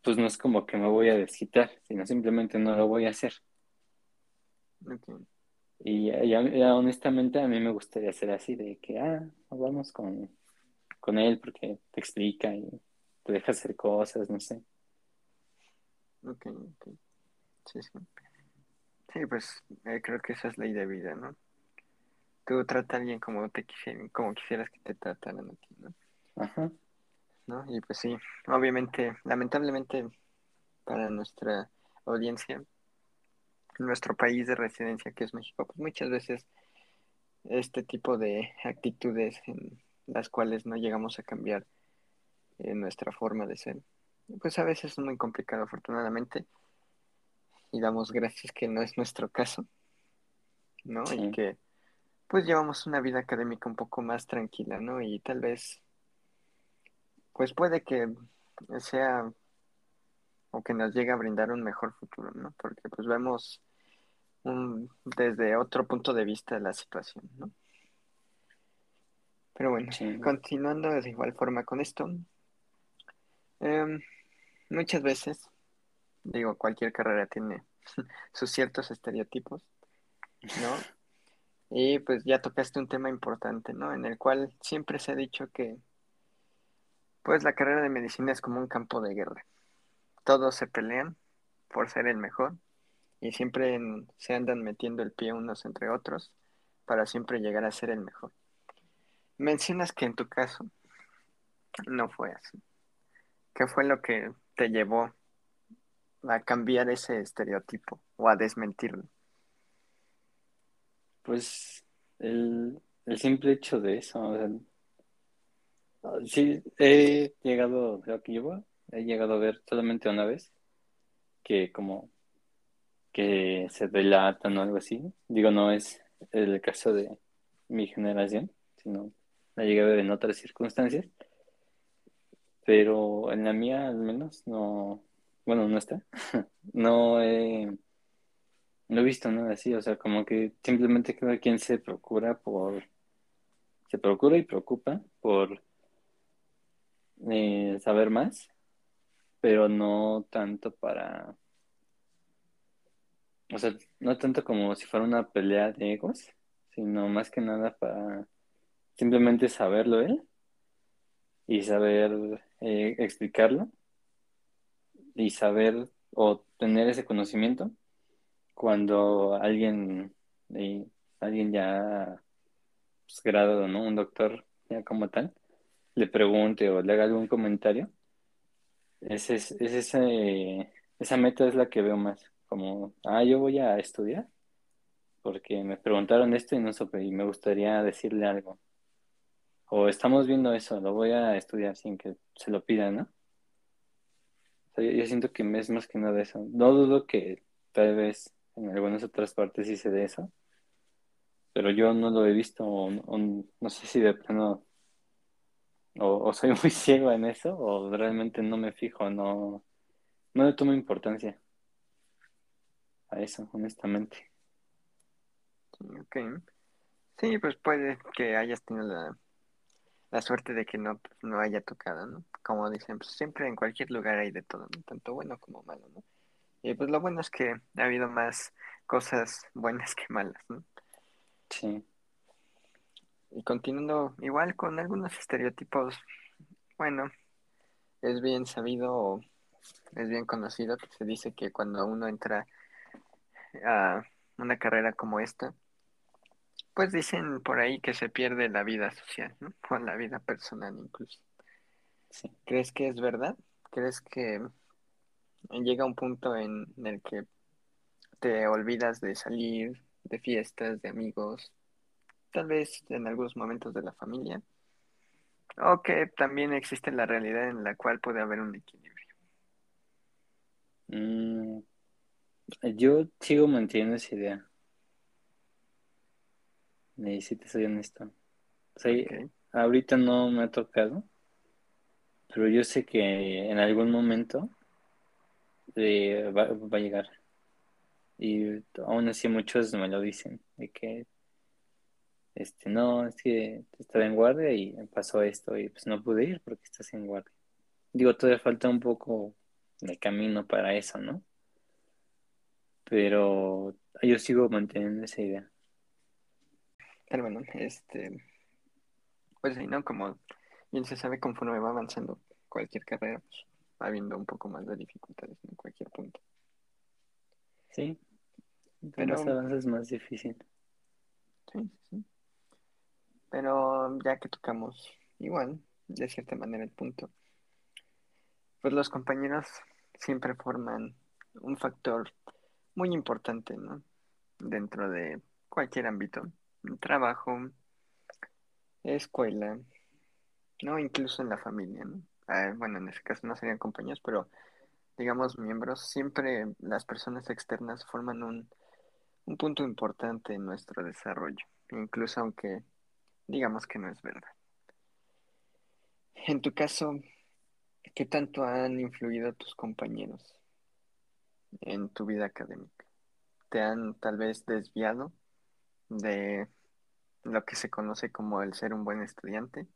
pues no es como que me voy a desquitar, sino simplemente no lo voy a hacer. Y ya, honestamente a mí me gustaría ser así, de que, ah, vamos con, con él porque te explica y te deja hacer cosas, no sé. Ok, ok. Sí, sí. Sí, pues eh, creo que esa es ley de vida, ¿no? Tú trata a alguien como te quisieran, como quisieras que te trataran a ti, ¿no? Ajá. ¿No? Y pues sí, obviamente, lamentablemente para nuestra audiencia, nuestro país de residencia, que es México, pues muchas veces este tipo de actitudes en las cuales no llegamos a cambiar eh, nuestra forma de ser, pues a veces es muy complicado, afortunadamente, y damos gracias que no es nuestro caso, ¿no? Y que pues llevamos una vida académica un poco más tranquila, ¿no? Y tal vez, pues puede que sea o que nos llegue a brindar un mejor futuro, ¿no? Porque pues vemos un, desde otro punto de vista la situación, ¿no? Pero bueno, continuando de igual forma con esto, em, muchas veces, digo, cualquier carrera tiene sus ciertos estereotipos, ¿no? Y pues ya tocaste un tema importante, ¿no? En el cual siempre se ha dicho que, pues la carrera de medicina es como un campo de guerra. Todos se pelean por ser el mejor y siempre se andan metiendo el pie unos entre otros para siempre llegar a ser el mejor. Mencionas que en tu caso no fue así. ¿Qué fue lo que te llevó a cambiar ese estereotipo o a desmentirlo? Pues el, simple hecho de eso, sí, he llegado, creo he llegado a ver solamente una vez que como que se delatan o algo así. Digo, no es el caso de mi generación, sino la llegué a ver en otras circunstancias. Pero en la mía, al menos, no. Bueno, no está. no he no he visto nada así, o sea, como que simplemente cada quien se procura por, se procura y preocupa por eh, saber más, pero no tanto para, o sea, no tanto como si fuera una pelea de egos, sino más que nada para simplemente saberlo él y saber eh, explicarlo y saber o tener ese conocimiento cuando alguien, eh, alguien ya pues, graduado, ¿no? Un doctor ya como tal, le pregunte o le haga algún comentario, es, es, ese, esa meta es la que veo más, como, ah, yo voy a estudiar porque me preguntaron esto y no supe y me gustaría decirle algo. O estamos viendo eso, lo voy a estudiar sin que se lo pidan, ¿no? yo, siento que es más que nada eso. No dudo que tal vez en algunas otras partes sí se de eso, pero yo no lo he visto, no sé si de plano, o, soy muy ciego en eso, o realmente no me fijo, no, no le tomo importancia a eso, honestamente. Ok. Sí, pues puede que hayas tenido la, la suerte de que no, no haya tocado, ¿no? Como dicen, pues siempre en cualquier lugar hay de todo, tanto bueno como malo, ¿no? Y pues lo bueno es que ha habido más cosas buenas que malas, ¿no? Sí. Y continuando igual con algunos estereotipos, bueno, es bien sabido es bien conocido que se dice que cuando uno entra a una carrera como esta, pues dicen por ahí que se pierde la vida social, ¿no? O la vida personal incluso. Sí. ¿Crees que es verdad? ¿Crees que llega un punto en, el que te olvidas de salir, de fiestas, de amigos, tal vez en algunos momentos de la familia, o que también existe la realidad en la cual puede haber un equilibrio. Mm, yo sigo manteniendo esa idea. Y si te soy honesto. ahorita no me ha tocado, pero yo sé que en algún momento va, a llegar. Y aún así muchos me lo dicen, de que, este, no, es que estaba en guardia y pasó esto y pues no pude ir porque estás en guardia. Digo, todavía falta un poco de camino para eso, ¿no? Pero yo sigo manteniendo esa idea. Pero bueno, este, pues sí, ¿no? Como bien se sabe, conforme va avanzando cualquier carrera, pues habiendo un poco más de dificultades en cualquier punto. Sí, pero más avances más difícil. Sí, sí. Pero ya que tocamos igual, de cierta manera, el punto, pues los compañeros siempre forman un factor muy importante, ¿no? Dentro de cualquier ámbito, trabajo, escuela, ¿no? Incluso en la familia, ¿no? Ah, bueno, en ese caso no serían compañeros, pero digamos miembros, siempre las personas externas forman un, un punto importante en nuestro desarrollo, incluso aunque digamos que no es verdad. En tu caso, ¿qué tanto han influido tus compañeros en tu vida académica? ¿Te han tal vez desviado de lo que se conoce como el ser un buen estudiante?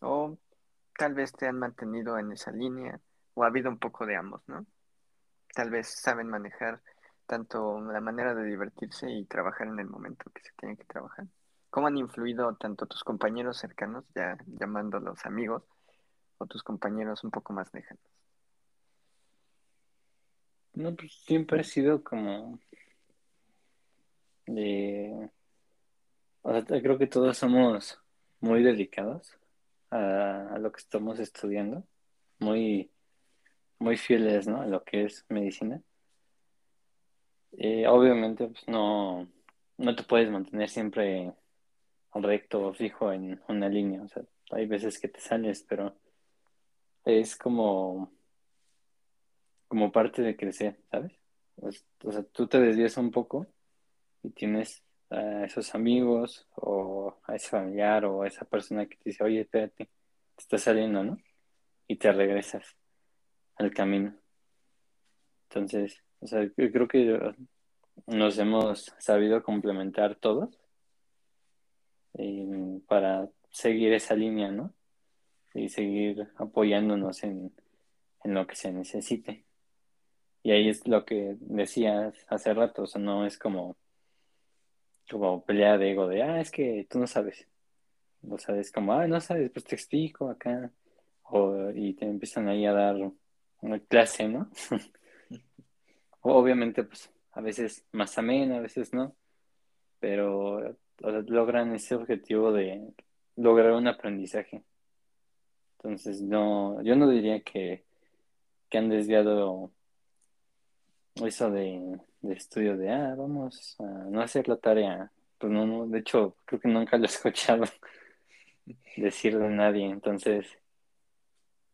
¿O tal vez te han mantenido en esa línea? ¿O ha habido un poco de ambos, no? Tal vez saben manejar tanto la manera de divertirse y trabajar en el momento que se tiene que trabajar. ¿Cómo han influido tanto tus compañeros cercanos, ya llamándolos amigos, o tus compañeros un poco más lejanos? No, pues siempre ha sido como de... Creo que todos somos muy dedicados a, lo que estamos estudiando, muy, muy fieles, ¿no? A lo que es medicina. Eh, obviamente, pues no, no te puedes mantener siempre recto o fijo en una línea. O sea, hay veces que te sales, pero es como, como parte de crecer, ¿sabes? O sea, tú te desvías un poco y tienes a esos amigos o a ese familiar o a esa persona que te dice, oye, espérate, te estás saliendo, ¿no? Y te regresas al camino. Entonces, o sea, yo creo que nos hemos sabido complementar todos eh, para seguir esa línea, ¿no? Y seguir apoyándonos en, en lo que se necesite. Y ahí es lo que decías hace rato, o sea, no es como como pelea de ego de, ah, es que tú no sabes. O sea, es como, ah, no sabes, pues te explico acá. O, y te empiezan ahí a dar una clase, ¿no? Obviamente, pues, a veces más amena, a veces no. Pero logran ese objetivo de lograr un aprendizaje. Entonces, no, yo no diría que, que han desviado eso de, estudio de, ah, vamos a no hacer la tarea. Pues no, no, de hecho, creo que nunca lo he escuchado decir de nadie. Entonces,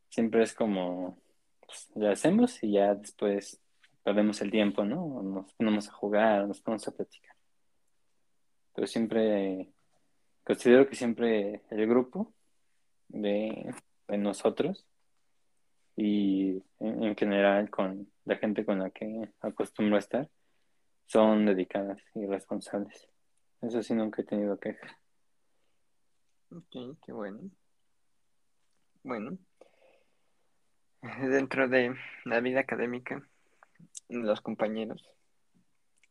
siempre es como, pues, lo hacemos y ya después perdemos el tiempo, ¿no? Nos ponemos a jugar, nos ponemos a platicar. Pero siempre, considero que siempre el grupo de, de nosotros y en, general con la gente con la que acostumbro a estar son dedicadas y responsables. Eso sí nunca he tenido quejas. Ok, qué bueno. Bueno, dentro de la vida académica, los compañeros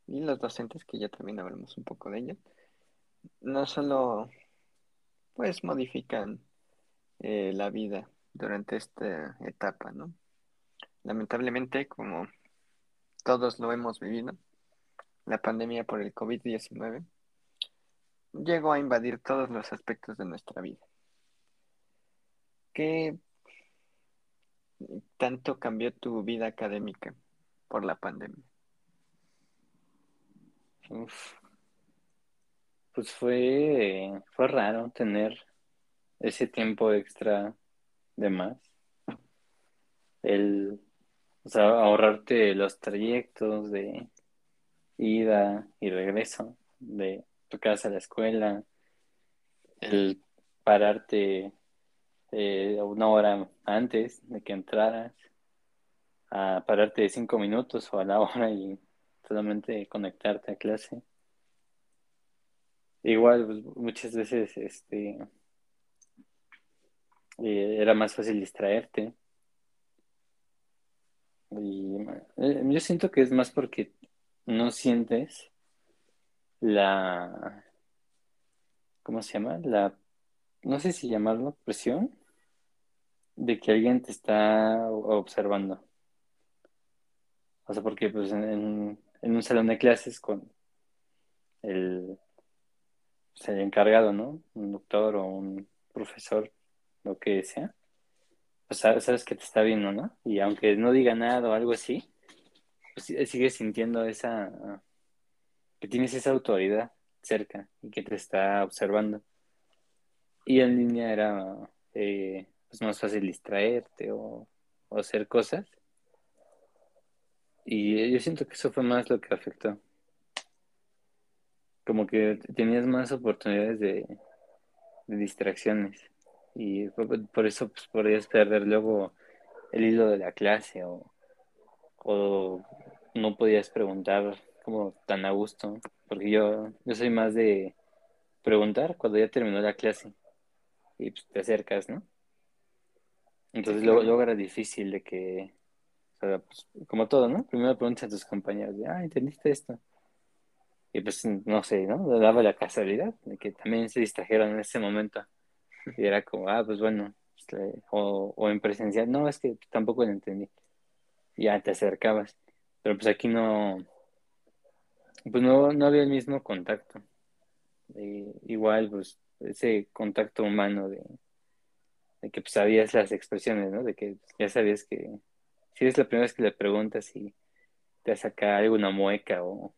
y los docentes, que ya también hablamos un poco de ello, no solo pues modifican eh, la vida durante esta etapa, ¿no? Lamentablemente, como todos lo hemos vivido, la pandemia por el COVID-19 llegó a invadir todos los aspectos de nuestra vida. ¿Qué tanto cambió tu vida académica por la pandemia? Pues fue, fue raro tener ese tiempo extra de más. El, o sea, ahorrarte los trayectos de ida y regreso de tu casa a la escuela, el pararte eh, una hora antes de que entraras, a pararte de cinco minutos o a la hora y solamente conectarte a clase. Igual, pues, muchas veces, este, eh, era más fácil distraerte. Y eh, yo siento que es más porque no sientes la, ¿cómo se llama? La, no sé si llamarlo presión de que alguien te está observando. O sea, porque pues en, en un salón de clases con el, pues, el encargado, ¿no? Un doctor o un profesor lo que sea, pues sabes que te está viendo, ¿no? Y aunque no diga nada o algo así, sigues sintiendo esa, que tienes esa autoridad cerca y que te está observando. Y en línea era eh, pues más fácil distraerte o, o hacer cosas. Y yo siento que eso fue más lo que afectó. Como que tenías más oportunidades de, distracciones. Y por eso pues, podrías perder luego el hilo de la clase o, o no podías preguntar como tan a gusto. Porque yo, yo soy más de preguntar cuando ya terminó la clase y pues te acercas, ¿no? Entonces luego, era difícil de que, o sea, pues, como todo, ¿no? Primero preguntas a tus compañeros, de, ah, ¿entendiste esto? Y pues, no sé, ¿no? Daba la casualidad de que también se distrajeron en ese momento. Y era como, ah, pues bueno, este, o, o en presencial, no, es que tampoco lo entendí. ya te acercabas. Pero pues aquí no, pues no, no había el mismo contacto. igual, pues, ese contacto humano de, que pues, sabías las expresiones, ¿no? De que ya sabías que si es la primera vez que le preguntas y te saca alguna mueca o,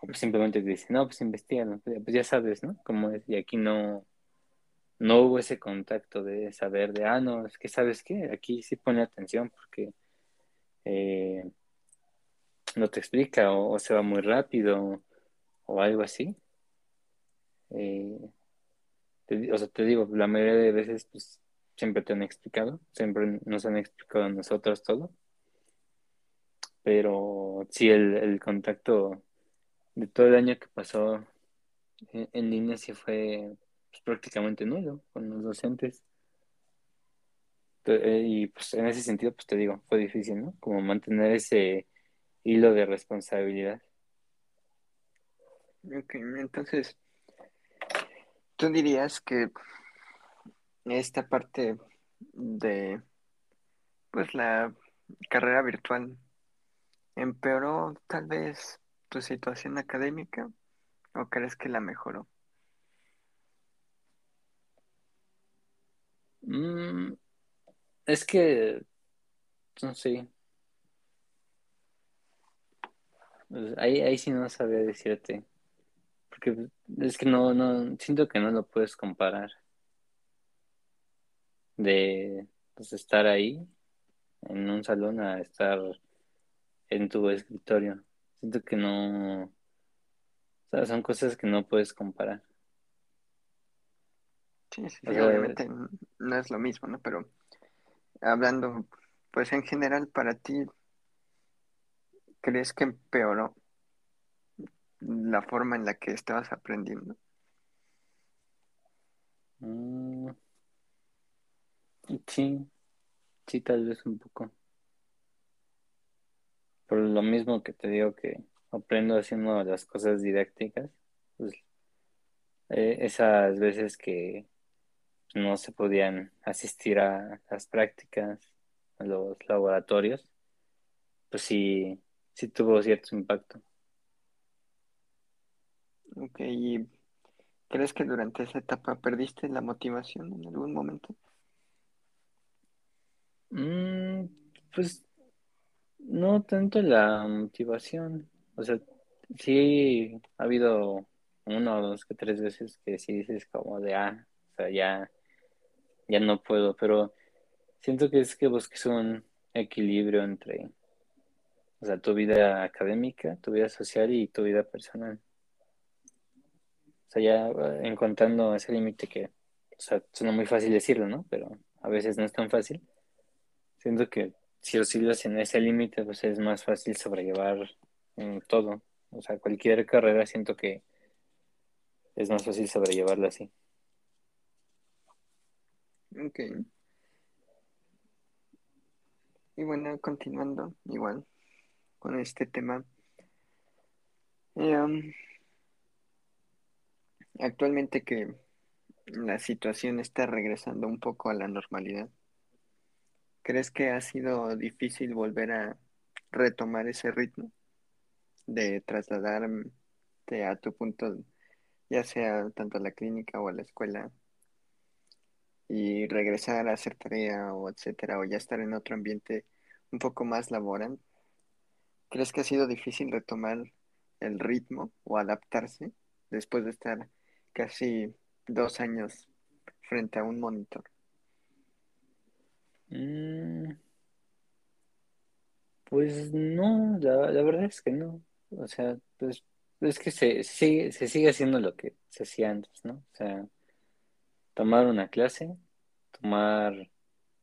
pues, simplemente te dice, no, pues investiga, pues ya sabes, ¿no? Cómo es, y aquí no, no hubo ese contacto de saber de, ah, no, es que sabes qué, aquí sí pone atención porque eh, no te explica o, se va muy rápido o, algo así. Eh, o sea, te digo, la mayoría de veces pues siempre te han explicado, siempre nos han explicado a nosotros todo. Pero sí, el, contacto de todo el año que pasó en, línea sí fue pues, prácticamente nulo con los docentes. Eh, y pues en ese sentido, pues te digo, fue difícil, ¿no? Como mantener ese hilo de responsabilidad. Ok, entonces, tú dirías que esta parte de pues la carrera virtual empeoró tal vez tu situación académica o crees que la mejoró? Mm, es que no sé. Pues, ahí, ahí sí no sabía decirte. Porque es que no, no, siento que no lo puedes comparar de pues, estar ahí en un salón a estar en tu escritorio. Siento que no, o sea, son cosas que no puedes comparar. Sí, sí, obviamente no es lo mismo, ¿no? Pero hablando, pues en general para ti, ¿crees que empeoró la forma en la que estabas aprendiendo? Mm. Sí, sí, tal vez un poco. Por lo mismo que te digo que aprendo haciendo las cosas didácticas, pues eh, esas veces que no se podían asistir a las prácticas, a los laboratorios, pues sí, sí tuvo cierto impacto. Ok, ¿y crees que durante esa etapa perdiste la motivación en algún momento? Mm, pues no tanto la motivación. O sea, sí ha habido una o dos que tres veces que sí dices como de, ah, o sea, ya, ya no puedo, pero siento que es que busques un equilibrio entre, o sea, tu vida académica, tu vida social y tu vida personal. O sea, ya eh, encontrando ese límite que, o sea, suena muy fácil decirlo, ¿no? Pero a veces no es tan fácil Siento que si oscilas en ese límite, pues es más fácil sobrellevar todo. O sea, cualquier carrera siento que es más fácil sobrellevarla así. Ok. Y bueno, continuando igual con este tema. Um, actualmente que la situación está regresando un poco a la normalidad. ¿Crees que ha sido difícil volver a retomar ese ritmo de trasladarte a tu punto, ya sea tanto a la clínica o a la escuela, y regresar a hacer tarea o etcétera, o ya estar en otro ambiente un poco más laboral? ¿Crees que ha sido difícil retomar el ritmo o adaptarse después de estar casi dos años frente a un monitor? Mm, pues no, la, verdad es que no. O sea, pues es que se, sigue, se sigue haciendo lo que se hacía antes, ¿no? O sea, tomar una clase, tomar,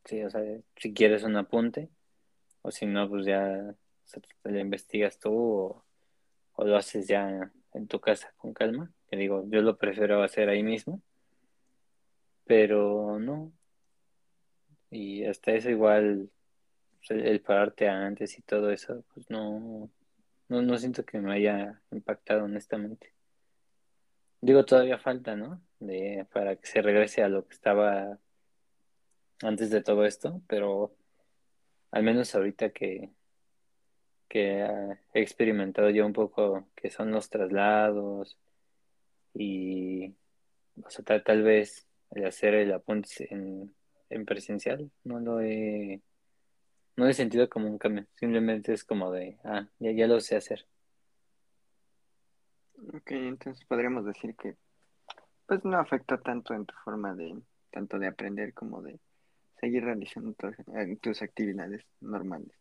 sí, o sea, si quieres un apunte, o si no, pues ya lo investigas tú o, lo haces ya en tu casa con calma. Que digo, yo lo prefiero hacer ahí mismo, pero no. Y hasta eso igual, pues, el, pararte antes y todo eso, pues no, no, no siento que me haya impactado honestamente. Digo, todavía falta, ¿no? De, para que se regrese a lo que estaba antes de todo esto, pero al menos ahorita que, que he experimentado ya un poco que son los traslados y o sea, tal, vez el hacer el apunte en, en presencial no lo he no he sentido como un cambio, simplemente es como de, ah, ya, ya lo sé hacer. Ok, entonces podríamos decir que pues no afecta tanto en tu forma de, tanto de aprender como de seguir realizando tus, actividades normales.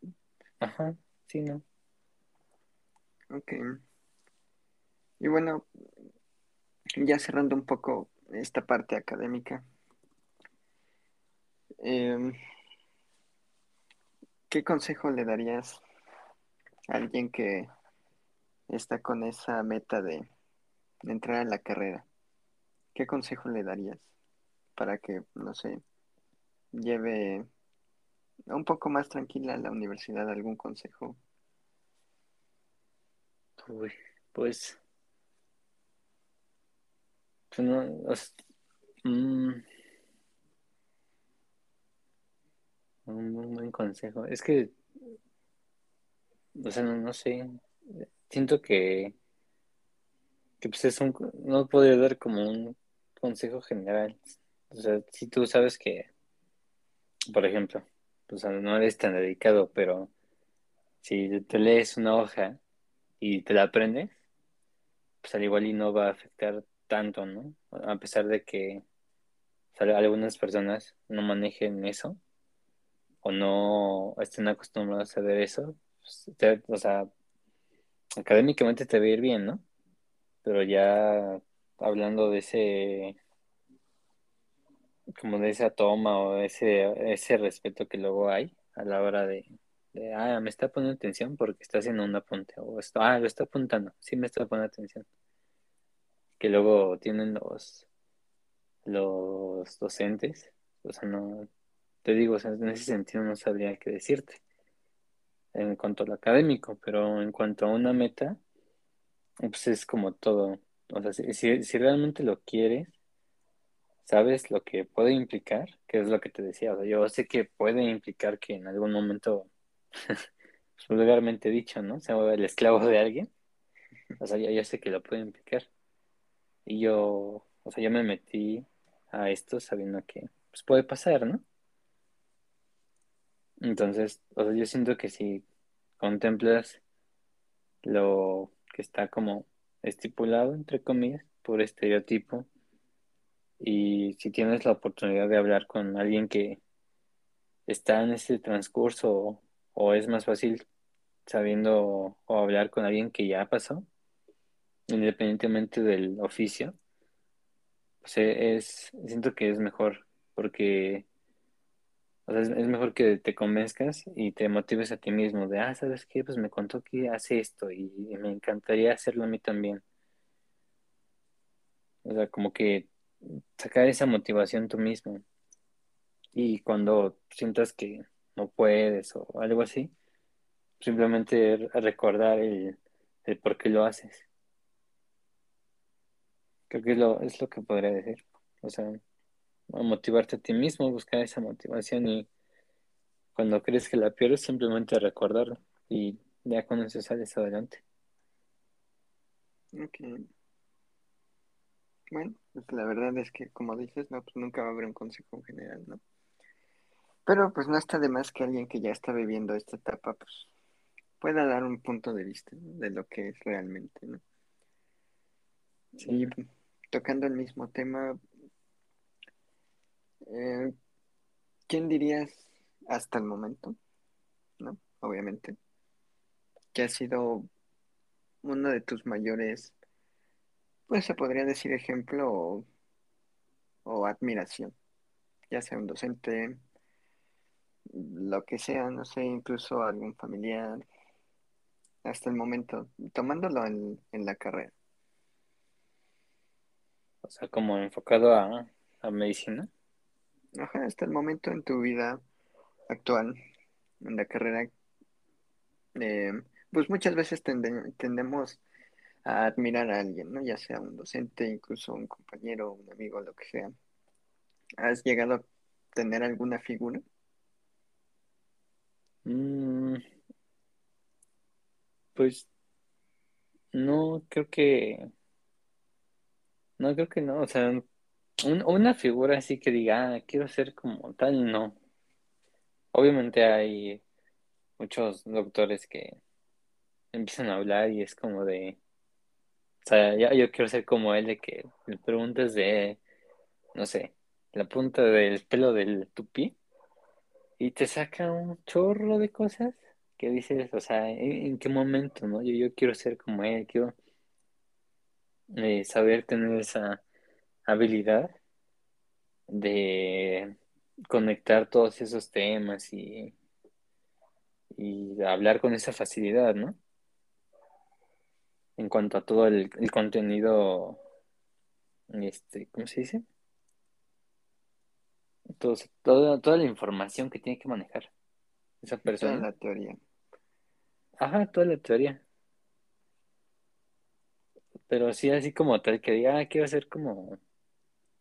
Ajá, sí, ¿no? Ok. Y bueno, ya cerrando un poco esta parte académica, eh, ¿Qué consejo le darías a alguien que está con esa meta de, entrar en la carrera? ¿Qué consejo le darías para que, no sé, lleve un poco más tranquila la universidad? ¿Algún consejo? Pues, pues no, mm, Un buen consejo. Es que, o sea, no, sé. Siento que, que pues es un, no podría dar como un consejo general. O sea, si tú sabes que, por ejemplo, pues no eres tan dedicado, pero si te lees una hoja y te la aprendes, pues al igual y no va a afectar tanto, ¿no? A pesar de que algunas personas no manejen eso o no estén acostumbrados a ver eso, pues, o sea, académicamente te va a ir bien, ¿no? Pero ya hablando de ese, como de esa toma o ese, ese respeto que luego hay a la hora de, ah, me está poniendo atención porque está haciendo un apunte, o esto, ah, lo está apuntando, sí me está poniendo atención. Que luego tienen los, los docentes, o sea, no, te digo, en ese sentido no sabría qué decirte en cuanto a lo académico, pero en cuanto a una meta, pues es como todo. O sea, si, si realmente lo quieres, sabes lo que puede implicar, que es lo que te decía. O sea, yo sé que puede implicar que en algún momento, vulgarmente dicho, ¿no? Sea el esclavo de alguien. O sea, yo, yo sé que lo puede implicar. Y yo, o sea, yo me metí a esto sabiendo que pues, puede pasar, ¿no? Entonces, o sea, yo siento que si contemplas lo que está como estipulado, entre comillas, por estereotipo, y si tienes la oportunidad de hablar con alguien que está en ese transcurso o, es más fácil sabiendo o hablar con alguien que ya pasó, independientemente del oficio, pues es, siento que es mejor porque o sea, es, mejor que te convenzcas y te motives a ti mismo de, ah, ¿sabes qué? Pues me contó que hace esto y, me encantaría hacerlo a mí también. O sea, como que sacar esa motivación tú mismo. Y cuando sientas que no puedes o algo así, simplemente recordar el, el por qué lo haces. Creo que es lo, es lo que podría decir. O sea, motivarte a ti mismo, buscar esa motivación y cuando crees que la pierdes, simplemente recordarlo y ya con eso sales adelante. Ok. Bueno, pues la verdad es que como dices, no, pues nunca va a haber un consejo en general, ¿no? Pero pues no está de más que alguien que ya está viviendo esta etapa, pues pueda dar un punto de vista ¿no? de lo que es realmente, ¿no? Sí. Y tocando el mismo tema, eh, ¿quién dirías hasta el momento, ¿no? Obviamente, que ha sido uno de tus mayores, pues se podría decir ejemplo o, o admiración, ya sea un docente, lo que sea, no sé, incluso algún familiar, hasta el momento, tomándolo en, en la carrera. O sea, como enfocado a, a medicina. Ajá, hasta el momento en tu vida actual, en la carrera, eh, pues muchas veces tende- tendemos a admirar a alguien, ¿no? Ya sea un docente, incluso un compañero, un amigo, lo que sea. ¿Has llegado a tener alguna figura? Mm, pues no, creo que, no, creo que no. O sea, un- una figura así que diga, ah, quiero ser como tal, no. Obviamente hay muchos doctores que empiezan a hablar y es como de, sea, ya yo quiero ser como él, de que le preguntes de, no sé, la punta del pelo del tupí y te saca un chorro de cosas que dices, o sea, ¿en, en qué momento, no? Yo, yo quiero ser como él, quiero eh, saber tener esa habilidad de conectar todos esos temas y, y hablar con esa facilidad, ¿no? En cuanto a todo el, el contenido, este, ¿cómo se dice? Todo, toda, toda la información que tiene que manejar esa Toda persona. la teoría. Ajá, toda la teoría. Pero sí, así como tal, que diga, ah, quiero ser como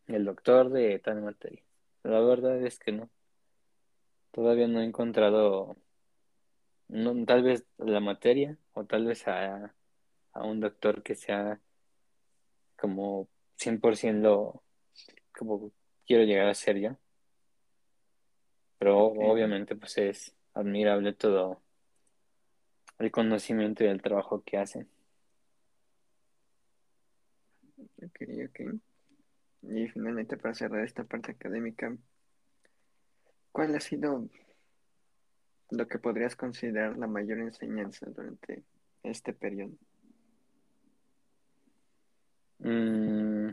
el doctor de tal materia. La verdad es que no. Todavía no he encontrado, no, tal vez la materia o tal vez a, a un doctor que sea como 100% lo, como quiero llegar a ser yo. Pero obviamente pues es admirable todo el conocimiento y el trabajo que hacen. ok, ok. Y finalmente, para cerrar esta parte académica, ¿cuál ha sido lo que podrías considerar la mayor enseñanza durante este periodo? Mm,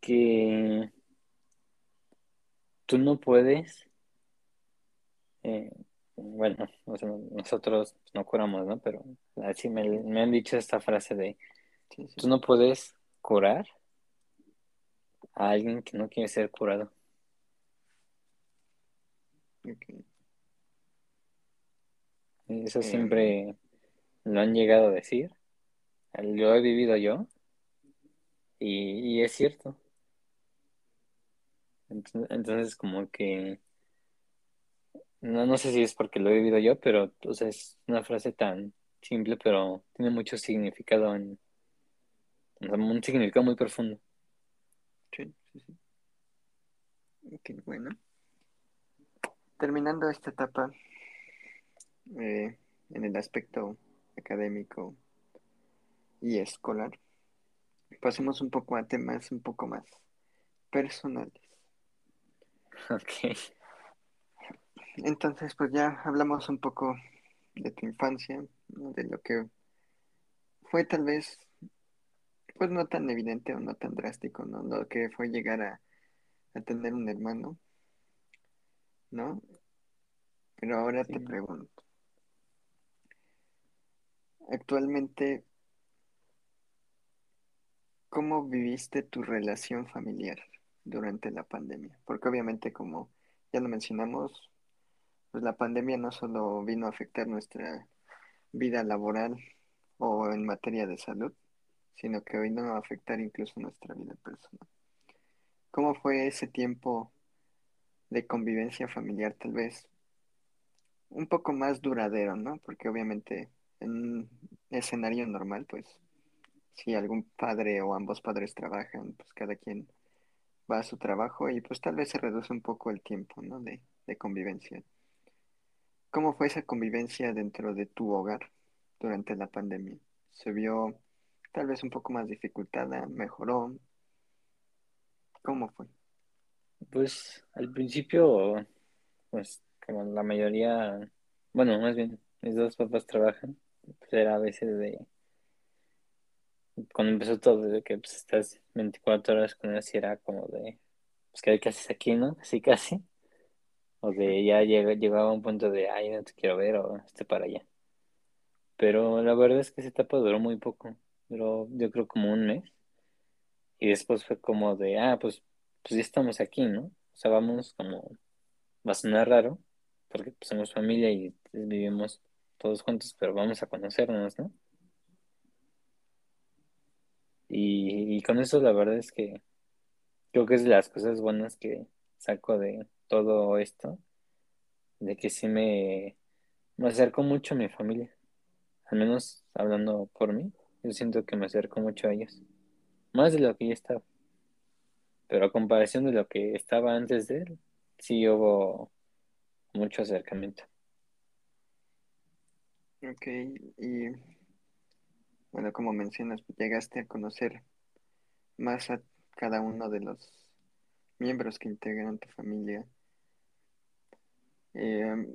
que tú no puedes, eh, bueno, o sea, nosotros no curamos, ¿no? Pero así me, me han dicho esta frase de, Sí, sí. tú no puedes curar a alguien que no quiere ser curado. ok. Eso Em, siempre lo han llegado a decir, lo he vivido yo y, y es cierto. Entonces, como que, no, no sé si es porque lo he vivido yo, pero o es una frase tan simple, pero tiene mucho significado, en, un significado muy profundo. sí, sí, sí. Bueno. Terminando esta etapa eh, en el aspecto académico y escolar, pasemos un poco a temas un poco más personales. Ok, Entonces, pues ya hablamos un poco de tu infancia, ¿no? De lo que fue tal vez, pues no tan evidente o no tan drástico, ¿no? Lo que fue llegar a, a tener un hermano, ¿no? Pero ahora te pregunto, actualmente, ¿cómo viviste tu relación familiar durante la pandemia? Porque obviamente, como ya lo mencionamos, pues la pandemia no solo vino a afectar nuestra vida laboral o en materia de salud, sino que vino a afectar incluso nuestra vida personal. ¿Cómo fue ese tiempo de convivencia familiar, tal vez un poco más duradero, ¿no? Porque obviamente en un escenario normal, pues si algún padre o ambos padres trabajan, pues cada quien va a su trabajo y pues tal vez se reduce un poco el tiempo, ¿no? De, de convivencia. ¿Cómo fue esa convivencia dentro de tu hogar durante la pandemia? ¿Se vio tal vez un poco más dificultada? ¿Mejoró? ¿Cómo fue? Pues al principio, pues como la mayoría, bueno, más bien, mis dos papás trabajan, pues era a veces de, cuando empezó todo, de que pues estás 24 horas con él, si era como de, pues que casi haces aquí, ¿no? Así casi. O de ya llega, llegaba a un punto de, ay, no te quiero ver o esté para allá. Pero la verdad es que esa etapa duró muy poco, duró yo creo como un mes. Y después fue como de, ah, pues, pues ya estamos aquí, ¿no? O sea, vamos como, va a sonar raro, porque pues, somos familia y vivimos todos juntos, pero vamos a conocernos, ¿no? Y, con eso la verdad es que creo que es de las cosas buenas que saco de todo esto, de que sí me, me acerco mucho a mi familia, al menos hablando por mí, yo siento que me acerco mucho a ellos, más de lo que ya estaba, pero a comparación de lo que estaba antes de él, sí hubo mucho acercamiento. Ok, y bueno, como mencionas, pues, llegaste a conocer más a cada uno de los miembros que integran tu familia. Eh,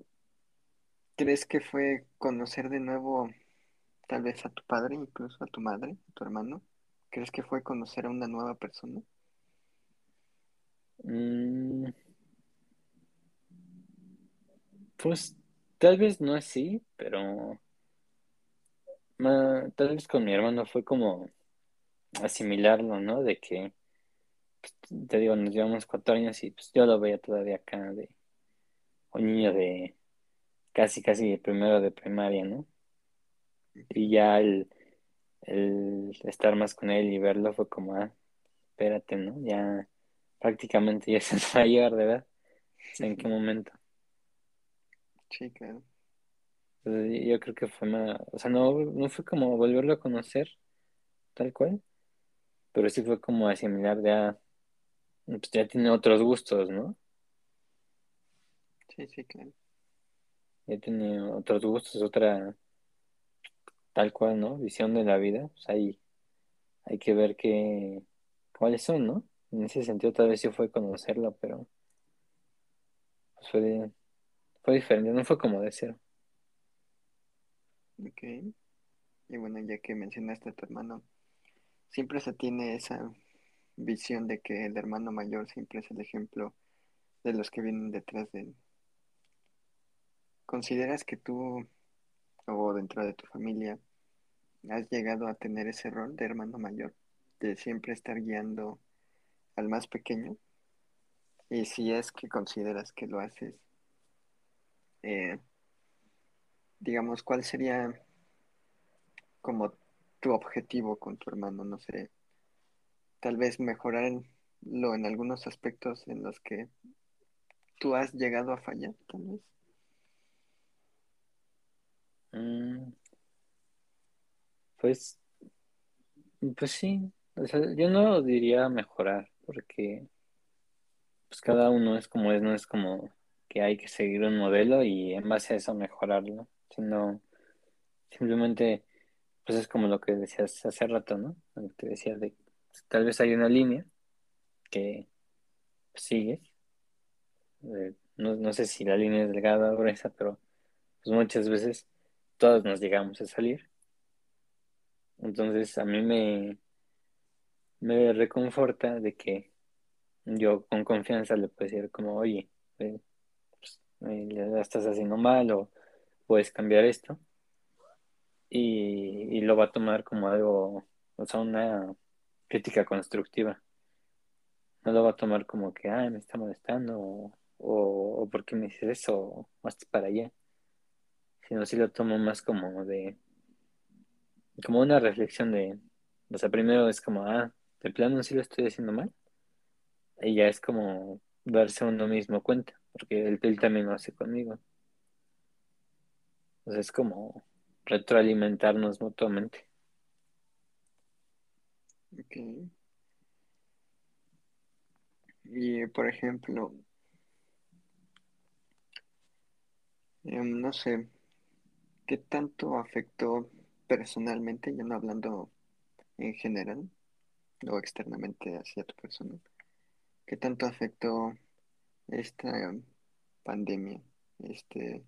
¿crees que fue conocer de nuevo tal vez a tu padre, incluso a tu madre, a tu hermano? ¿Crees que fue conocer a una nueva persona? Mm, pues tal vez no así, pero ma- tal vez con mi hermano fue como asimilarlo, ¿no? De que, pues, te digo, nos llevamos cuatro años y pues yo lo veía todavía acá de un niño de casi, casi primero de primaria, ¿no? Y ya el, el estar más con él y verlo fue como, ah, espérate, ¿no? Ya prácticamente ya es mayor, ¿verdad? O sea, ¿en qué momento? Sí, claro. Entonces, yo creo que fue más, o sea, no, no fue como volverlo a conocer tal cual, pero sí fue como asimilar ya, pues ya tiene otros gustos, ¿no? Sí, sí, claro. Ya tiene otros gustos, otra tal cual, ¿no? Visión de la vida, pues hay, hay que ver qué, cuáles son, ¿no? En ese sentido tal vez sí fue conocerlo, pero pues fue, fue diferente, no fue como de cero. Ok. Y bueno, ya que mencionaste a tu hermano, siempre se tiene esa visión de que el hermano mayor siempre es el ejemplo de los que vienen detrás de él. ¿Consideras que tú o dentro de tu familia has llegado a tener ese rol de hermano mayor, de siempre estar guiando al más pequeño? Y si es que consideras que lo haces, eh, digamos, ¿cuál sería como tu objetivo con tu hermano? No sé, tal vez mejorarlo en algunos aspectos en los que tú has llegado a fallar, tal vez. Mm, pues, pues sí, o sea, yo no diría mejorar, porque pues cada uno es como es, no es como que hay que seguir un modelo y en base a eso mejorarlo, sino simplemente, pues es como lo que decías hace rato, ¿no? Lo que te decía de, pues, tal vez hay una línea que sigues, eh, no, no sé si la línea es delgada o gruesa, pero pues muchas veces todos nos llegamos a salir. Entonces a mí me, me reconforta de que yo con confianza le puedo decir como, oye, eh, pues, eh, la estás haciendo mal o puedes cambiar esto. Y, lo va a tomar como algo, o sea, una crítica constructiva. No lo va a tomar como que, ah, me está molestando o, o, ¿por qué me dices eso? O para allá. Sino sí lo tomo más como de, como una reflexión de, o sea, primero es como, ah, de plano sí lo estoy haciendo mal. Y ya es como darse uno mismo cuenta, porque él, él también lo hace conmigo. Sea, es como retroalimentarnos mutuamente. Ok. Y por ejemplo, Em, no sé, ¿qué tanto afectó personalmente, ya no hablando en general o externamente hacia tu persona? ¿Qué tanto afectó esta pandemia, este,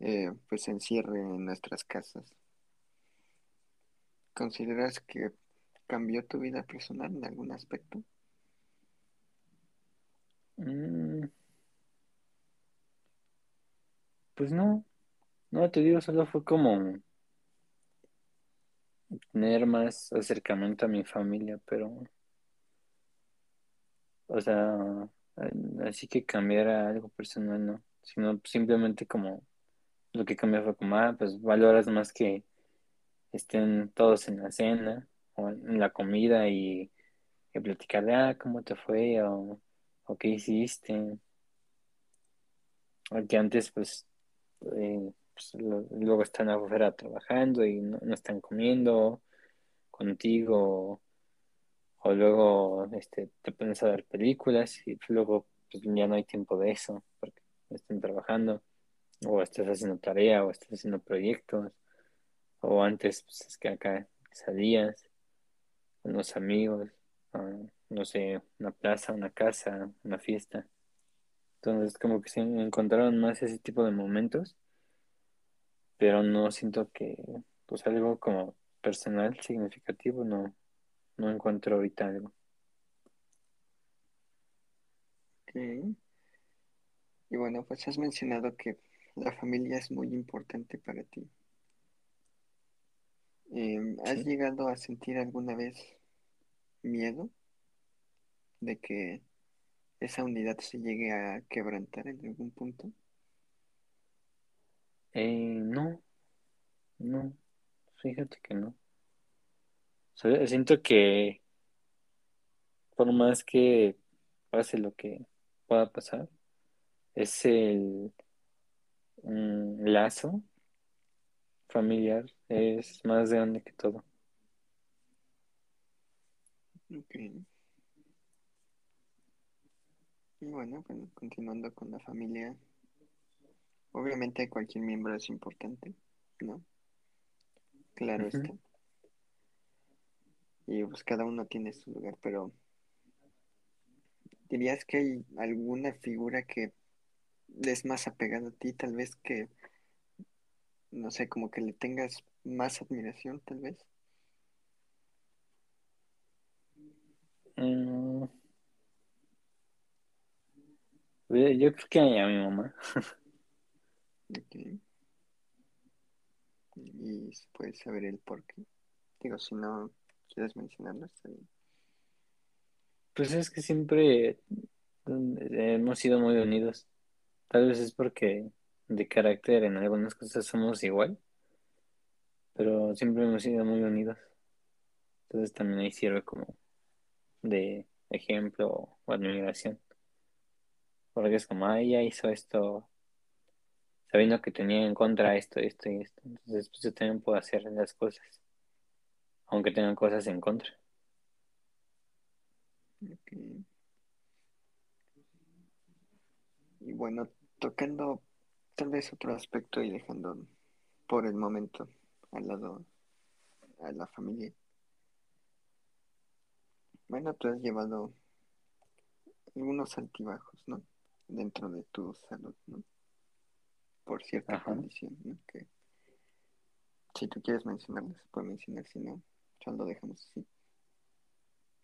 eh, pues encierre en nuestras casas? ¿Consideras que cambió tu vida personal en algún aspecto? Mm, pues no, no te digo, solo fue como tener más acercamiento a mi familia, pero, o sea, así que cambiara algo personal, no, sino simplemente como lo que cambió fue como, ah, pues valoras más que estén todos en la cena o en la comida y, y platicar de, ah, cómo te fue o, qué hiciste. Porque antes, pues, eh, pues, luego están afuera trabajando y no, no están comiendo contigo. O luego este, te pones a ver películas y luego pues, ya no hay tiempo de eso porque están trabajando o estás haciendo tarea o estás haciendo proyectos o antes pues, es que acá salías con los amigos, no sé, una plaza, una casa, una fiesta. Entonces como que se encontraron más ese tipo de momentos, pero no siento que pues algo como personal significativo no, no encuentro ahorita algo. Ok. Y bueno, pues has mencionado que la familia es muy importante para ti. Em, ¿has Sí. llegado a sentir alguna vez miedo de que esa unidad se llegue a quebrantar en algún punto? Eh, no, no, fíjate que no. Siento que por más que pase lo que pueda pasar, es el mm, lazo familiar, es más grande que todo. Ok. Y bueno, bueno, continuando con la familia, obviamente cualquier miembro es importante, ¿no? Claro está. Y pues cada uno tiene su lugar, pero ¿dirías que hay alguna figura que es más apegada a ti, tal vez que, no sé, como que le tengas más admiración, tal vez? Mm, yo creo que a mi mamá. Ok. Y se puede saber el por qué. Digo, si no quieres mencionarlo, está bien. Pues es que siempre mm, hemos sido muy unidos. Tal vez es porque de carácter en algunas cosas somos igual, pero siempre hemos sido muy unidos. Entonces también ahí sirve como de ejemplo o admiración. Porque es como, ah, ella hizo esto sabiendo que tenía en contra esto, esto y esto. Entonces, pues yo también puedo hacer las cosas, aunque tengan cosas en contra. Ok. Y bueno, tocando tal vez otro aspecto y dejando por el momento al lado a la familia. Bueno, tú has llevado algunos altibajos, ¿no? Dentro de tu salud, ¿no? Por cierta Ajá. condición, ¿no? Que si tú quieres mencionarlo, se puede mencionar, si no, solo lo dejamos así.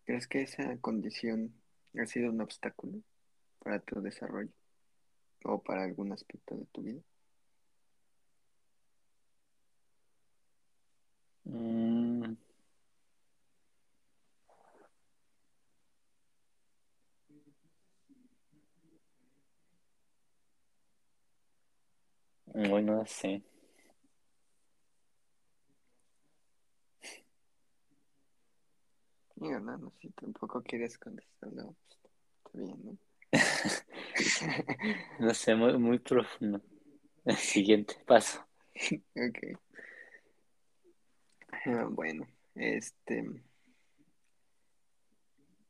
¿Crees que esa condición ha sido un obstáculo para tu desarrollo o para algún aspecto de tu vida? Mm, bueno, no sé. Digo, no, no, si tampoco quieres contestarlo, pues, está bien, ¿no? No sé, muy, muy profundo. Siguiente paso. Ok. Ah, Bueno, este,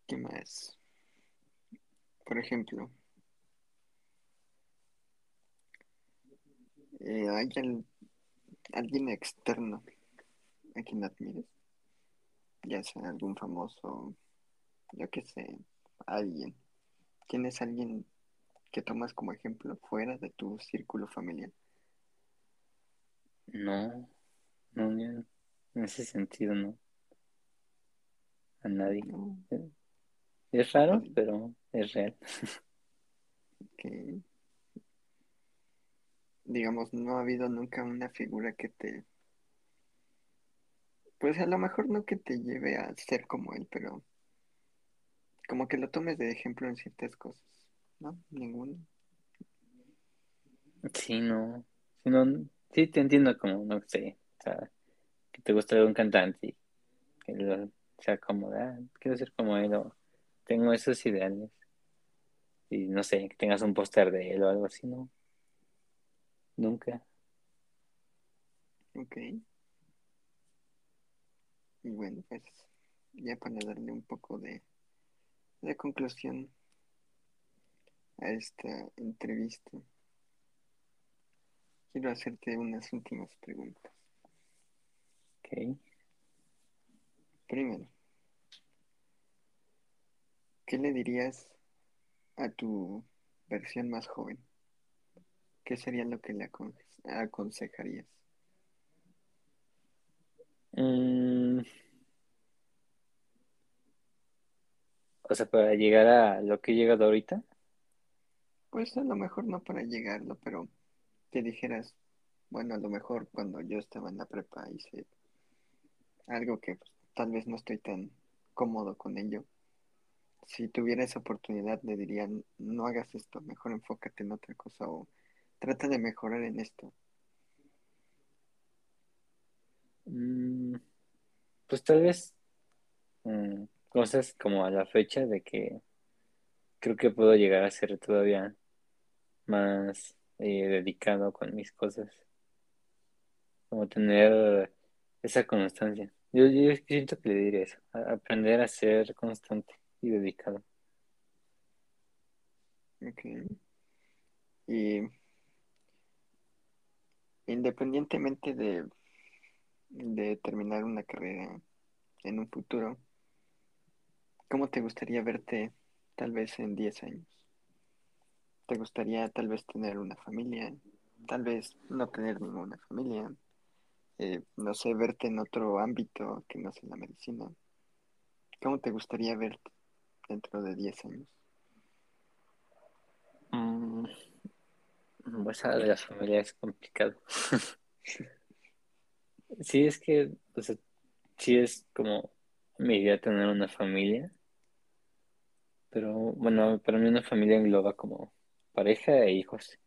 ¿qué más? Por ejemplo, Eh, ¿Hay al- alguien externo a quien admires? Ya sea algún famoso, yo qué sé, alguien. ¿Tienes alguien que tomas como ejemplo fuera de tu círculo familiar? No, no, en ese sentido no. A nadie. No, Es raro, pero es real. que digamos, no ha habido nunca una figura que te, pues a lo mejor no que te lleve a ser como él, pero como que lo tomes de ejemplo en ciertas cosas, ¿no? Ninguno. Sí, no. Sí, no, sí te entiendo como, no sé, o sea, que te gusta un cantante y que lo- sea como, ah, quiero ser como él o tengo esos ideales. Y no sé, que tengas un póster de él o algo así, ¿no? Nunca. Ok. Y bueno, pues ya para darle un poco de, de conclusión a esta entrevista, quiero hacerte unas últimas preguntas. Ok. Primero, ¿qué le dirías a tu versión más joven? ¿Qué sería lo que le acon- aconsejarías? Mm, o sea, para llegar a lo que he llegado ahorita, Pues a lo mejor no para llegarlo, pero que dijeras, bueno, a lo mejor cuando yo estaba en la prepa hice algo que pues, tal vez no estoy tan cómodo con ello. Si tuviera esa oportunidad, le diría, no hagas esto, mejor enfócate en otra cosa o trata de mejorar en esto. mm, pues tal vez mm, cosas como a la fecha de que creo que puedo llegar a ser todavía más eh, dedicado con mis cosas. Como tener esa constancia. Yo, yo siento que le diré eso, aprender a ser constante y dedicado. Ok. Y independientemente de, de terminar una carrera en un futuro, ¿cómo te gustaría verte tal vez en 10 años? ¿Te gustaría tal vez tener una familia? Tal vez no tener ninguna familia. Eh, no sé, verte en otro ámbito que no sea la medicina. ¿Cómo te gustaría verte dentro de 10 años? Mm, pues a de la familia es complicado. Sí, es que, o sea, sí es como mi idea tener una familia, pero bueno, para mí una familia engloba como pareja e hijos.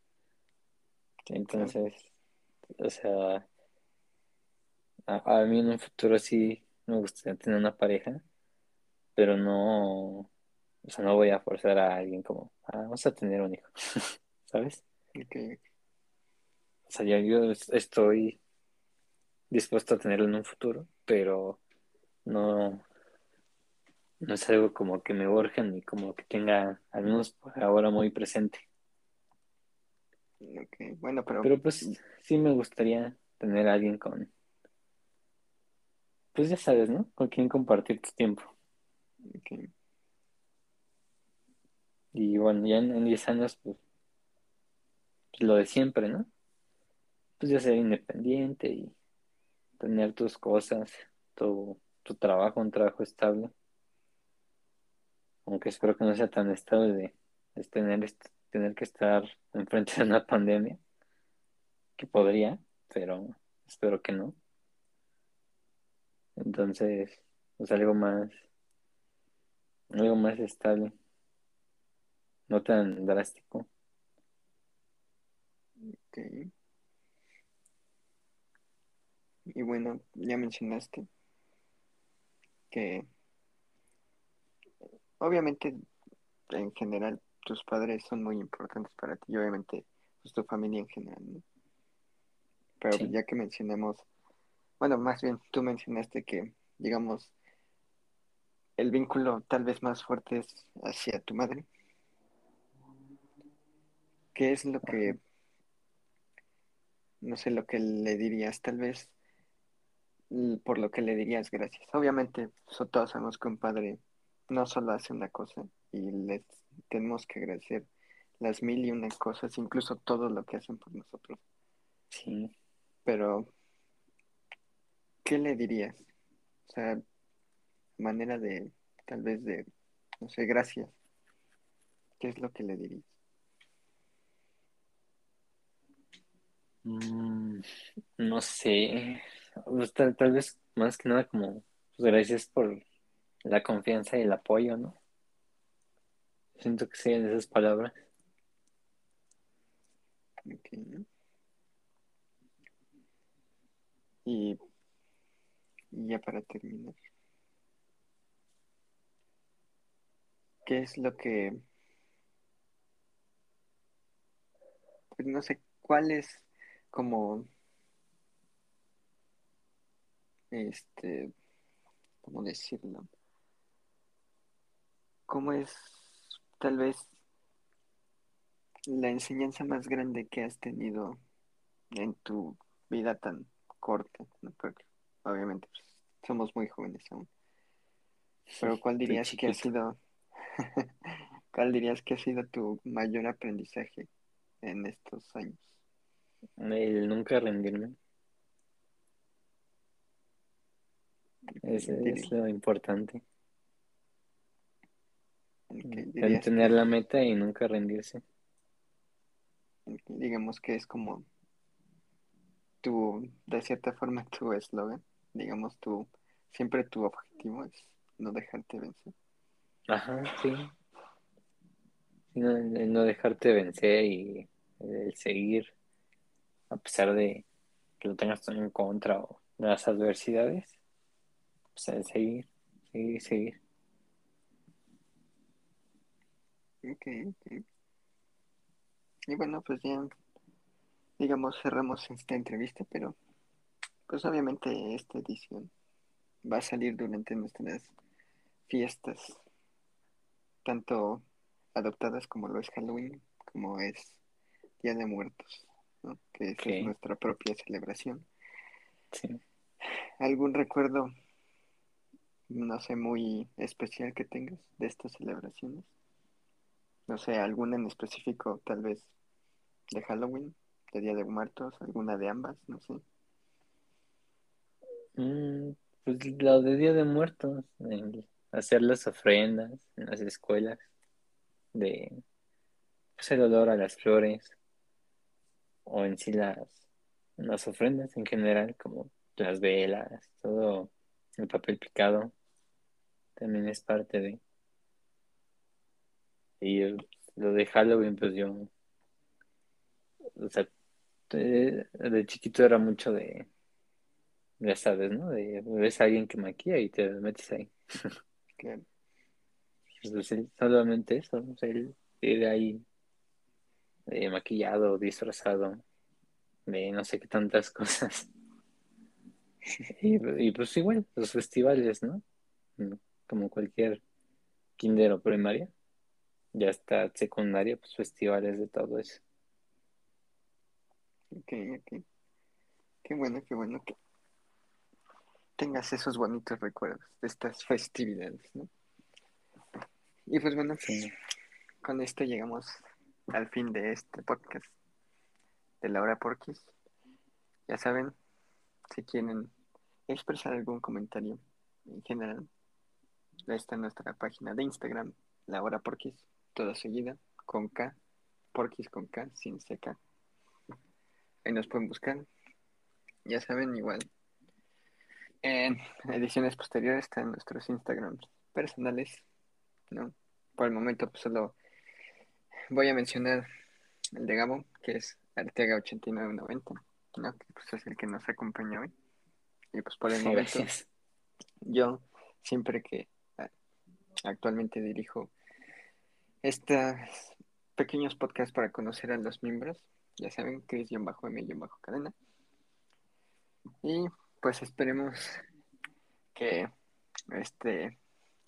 Entonces, o sea, a, a mí en un futuro sí me gustaría tener una pareja, pero no, o sea, no voy a forzar a alguien como, ah, vamos a tener un hijo, ¿sabes? ok, O sea, yo, yo estoy dispuesto a tenerlo en un futuro, pero no, no es algo como que me urge ni como que tenga, al menos por ahora, muy presente. ok. Bueno, pero, Pero pues sí me gustaría tener a alguien con, pues ya sabes, ¿no? Con quien compartir tu tiempo. Y bueno, ya en, en 10 años, pues, pues, lo de siempre, ¿no? Pues ya ser independiente y tener tus cosas, tu, tu trabajo, un trabajo estable. Aunque espero que no sea tan estable de, tener, tener que estar enfrente de una pandemia, que podría, pero espero que no. Entonces, pues algo más, algo más estable, no tan drástico. ok. Y bueno, ya mencionaste que obviamente en general tus padres son muy importantes para ti y obviamente pues, tu familia en general, ¿no? Pero Sí. ya que mencionamos, bueno, más bien tú mencionaste que, digamos, el vínculo tal vez más fuerte es hacia tu madre. ¿Qué es lo que no sé lo que le dirías, tal vez por lo que le dirías gracias. Obviamente, so- todos sabemos que un padre no solo hace una cosa y les tenemos que agradecer las mil y una cosas, incluso todo lo que hacen por nosotros. Sí. Pero, ¿qué le dirías? O sea, manera de, tal vez de, no sé, gracias. ¿Qué es lo que le dirías? Mm, no sé. Pues, tal, tal vez más que nada como pues, gracias por la confianza y el apoyo, ¿no? Siento que sean esas palabras. Y, y ya para terminar, ¿qué es lo que, pues no sé, cuál es como, este, ¿cómo decirlo? ¿Cómo es tal vez la enseñanza más grande que has tenido en tu vida tan corta? ¿no? Porque obviamente pues, somos muy jóvenes aún. Pero ¿cuál dirías que ha sido, cuál dirías que ha sido tu mayor aprendizaje en estos años? El nunca rendirme. Es lo importante. Dirías Tener la meta y nunca rendirse. digamos que es como tu, de cierta forma, tu eslogan, digamos, tu, siempre tu objetivo es no dejarte vencer. Ajá, sí. No, no dejarte vencer y el seguir a pesar de que lo tengas todo en contra o de las adversidades. Pues el seguir, seguir, seguir. Ok, ok. Y bueno, pues ya, digamos, cerramos esta entrevista, pero pues obviamente esta edición va a salir durante nuestras fiestas, tanto adoptadas como lo es Halloween, como es Día de Muertos, ¿no? Que esa es nuestra propia celebración. sí. ¿Algún recuerdo, no sé, muy especial que tengas de estas celebraciones? No sé, alguna en específico, tal vez de Halloween, de Día de Muertos, alguna de ambas, no sé. Mm, pues lo de Día de Muertos, hacer las ofrendas en las escuelas, de pues, el olor a las flores, o en sí las, las ofrendas en general, como las velas, todo el papel picado, también es parte de. Y el- lo de Halloween, pues yo, o sea, de, de chiquito era mucho de, ya sabes, ¿no? De ves a alguien que maquilla y te metes ahí. Que, Pues él, solamente eso, o sea, él ir ahí eh, maquillado, disfrazado, de no sé qué tantas cosas. Y, y pues igual, los festivales, ¿no? Como cualquier kinder o primaria, ya está secundaria, pues festivales de todo eso. ok, ok. Qué bueno, qué bueno que tengas esos bonitos recuerdos de estas festividades, ¿no? Y pues bueno, Sí, con esto llegamos al fin de este podcast de la hora porquis. Ya saben, si quieren expresar algún comentario en general, está en nuestra página de Instagram, la hora porquis, toda seguida, con K, porquis con K, sin CK. Ahí nos pueden buscar. Ya saben, igual. En ediciones posteriores están nuestros Instagrams personales, ¿no? Por el momento, pues solo voy a mencionar el de Gabo, que es Arteaga8990, ¿no? Que pues es el que nos acompaña hoy. Y pues por el momento, gracias. yo siempre que ah, actualmente dirijo estos pequeños podcasts para conocer a los miembros, ya saben, Chris-M-cadena. Y pues esperemos que este,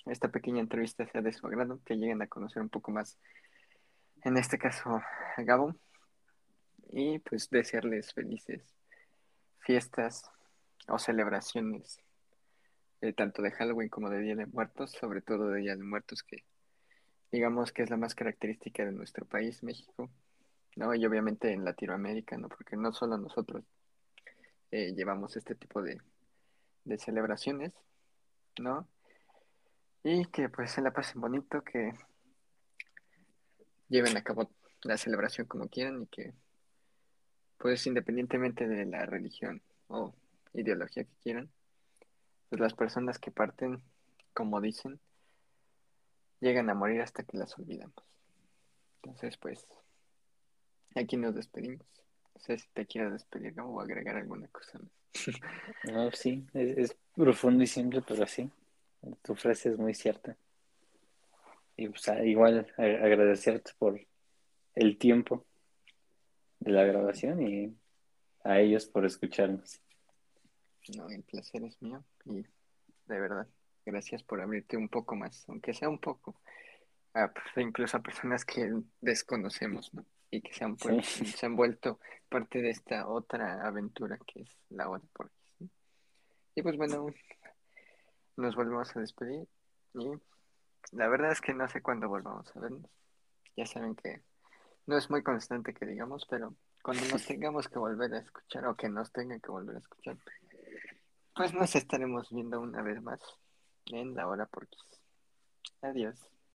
esta pequeña entrevista sea de su agrado, que lleguen a conocer un poco más, en este caso, a Gabo. y pues desearles felices fiestas o celebraciones, eh, tanto de Halloween como de Día de Muertos, sobre todo de Día de Muertos, que digamos que es la más característica de nuestro país, México, ¿no? Y obviamente en Latinoamérica, ¿no? Porque no solo nosotros eh, llevamos este tipo de, de celebraciones, ¿no? Y que pues se la pasen bonito, que lleven a cabo la celebración como quieran y que pues independientemente de la religión o ideología que quieran, pues las personas que parten, como dicen, llegan a morir hasta que las olvidamos. Entonces, pues, aquí nos despedimos. No sé si te quieras despedir o agregar alguna cosa más. No, sí, es, es profundo y simple, pero sí, tu frase es muy cierta. Y pues, ah, igual agradecerte por el tiempo de la grabación y a ellos por escucharnos. No, el placer es mío y de verdad, gracias por abrirte un poco más, aunque sea un poco, a, pues, incluso a personas que desconocemos, ¿no? Y que se han, Sí. se han vuelto parte de esta otra aventura que es la hora por aquí, ¿sí? Y pues bueno, nos volvemos a despedir y la verdad es que no sé cuándo volvamos a vernos. Ya saben que no es muy constante que digamos, pero cuando nos tengamos que volver a escuchar o que nos tengan que volver a escuchar, pues nos estaremos viendo una vez más en la hora por Kiss. Adiós.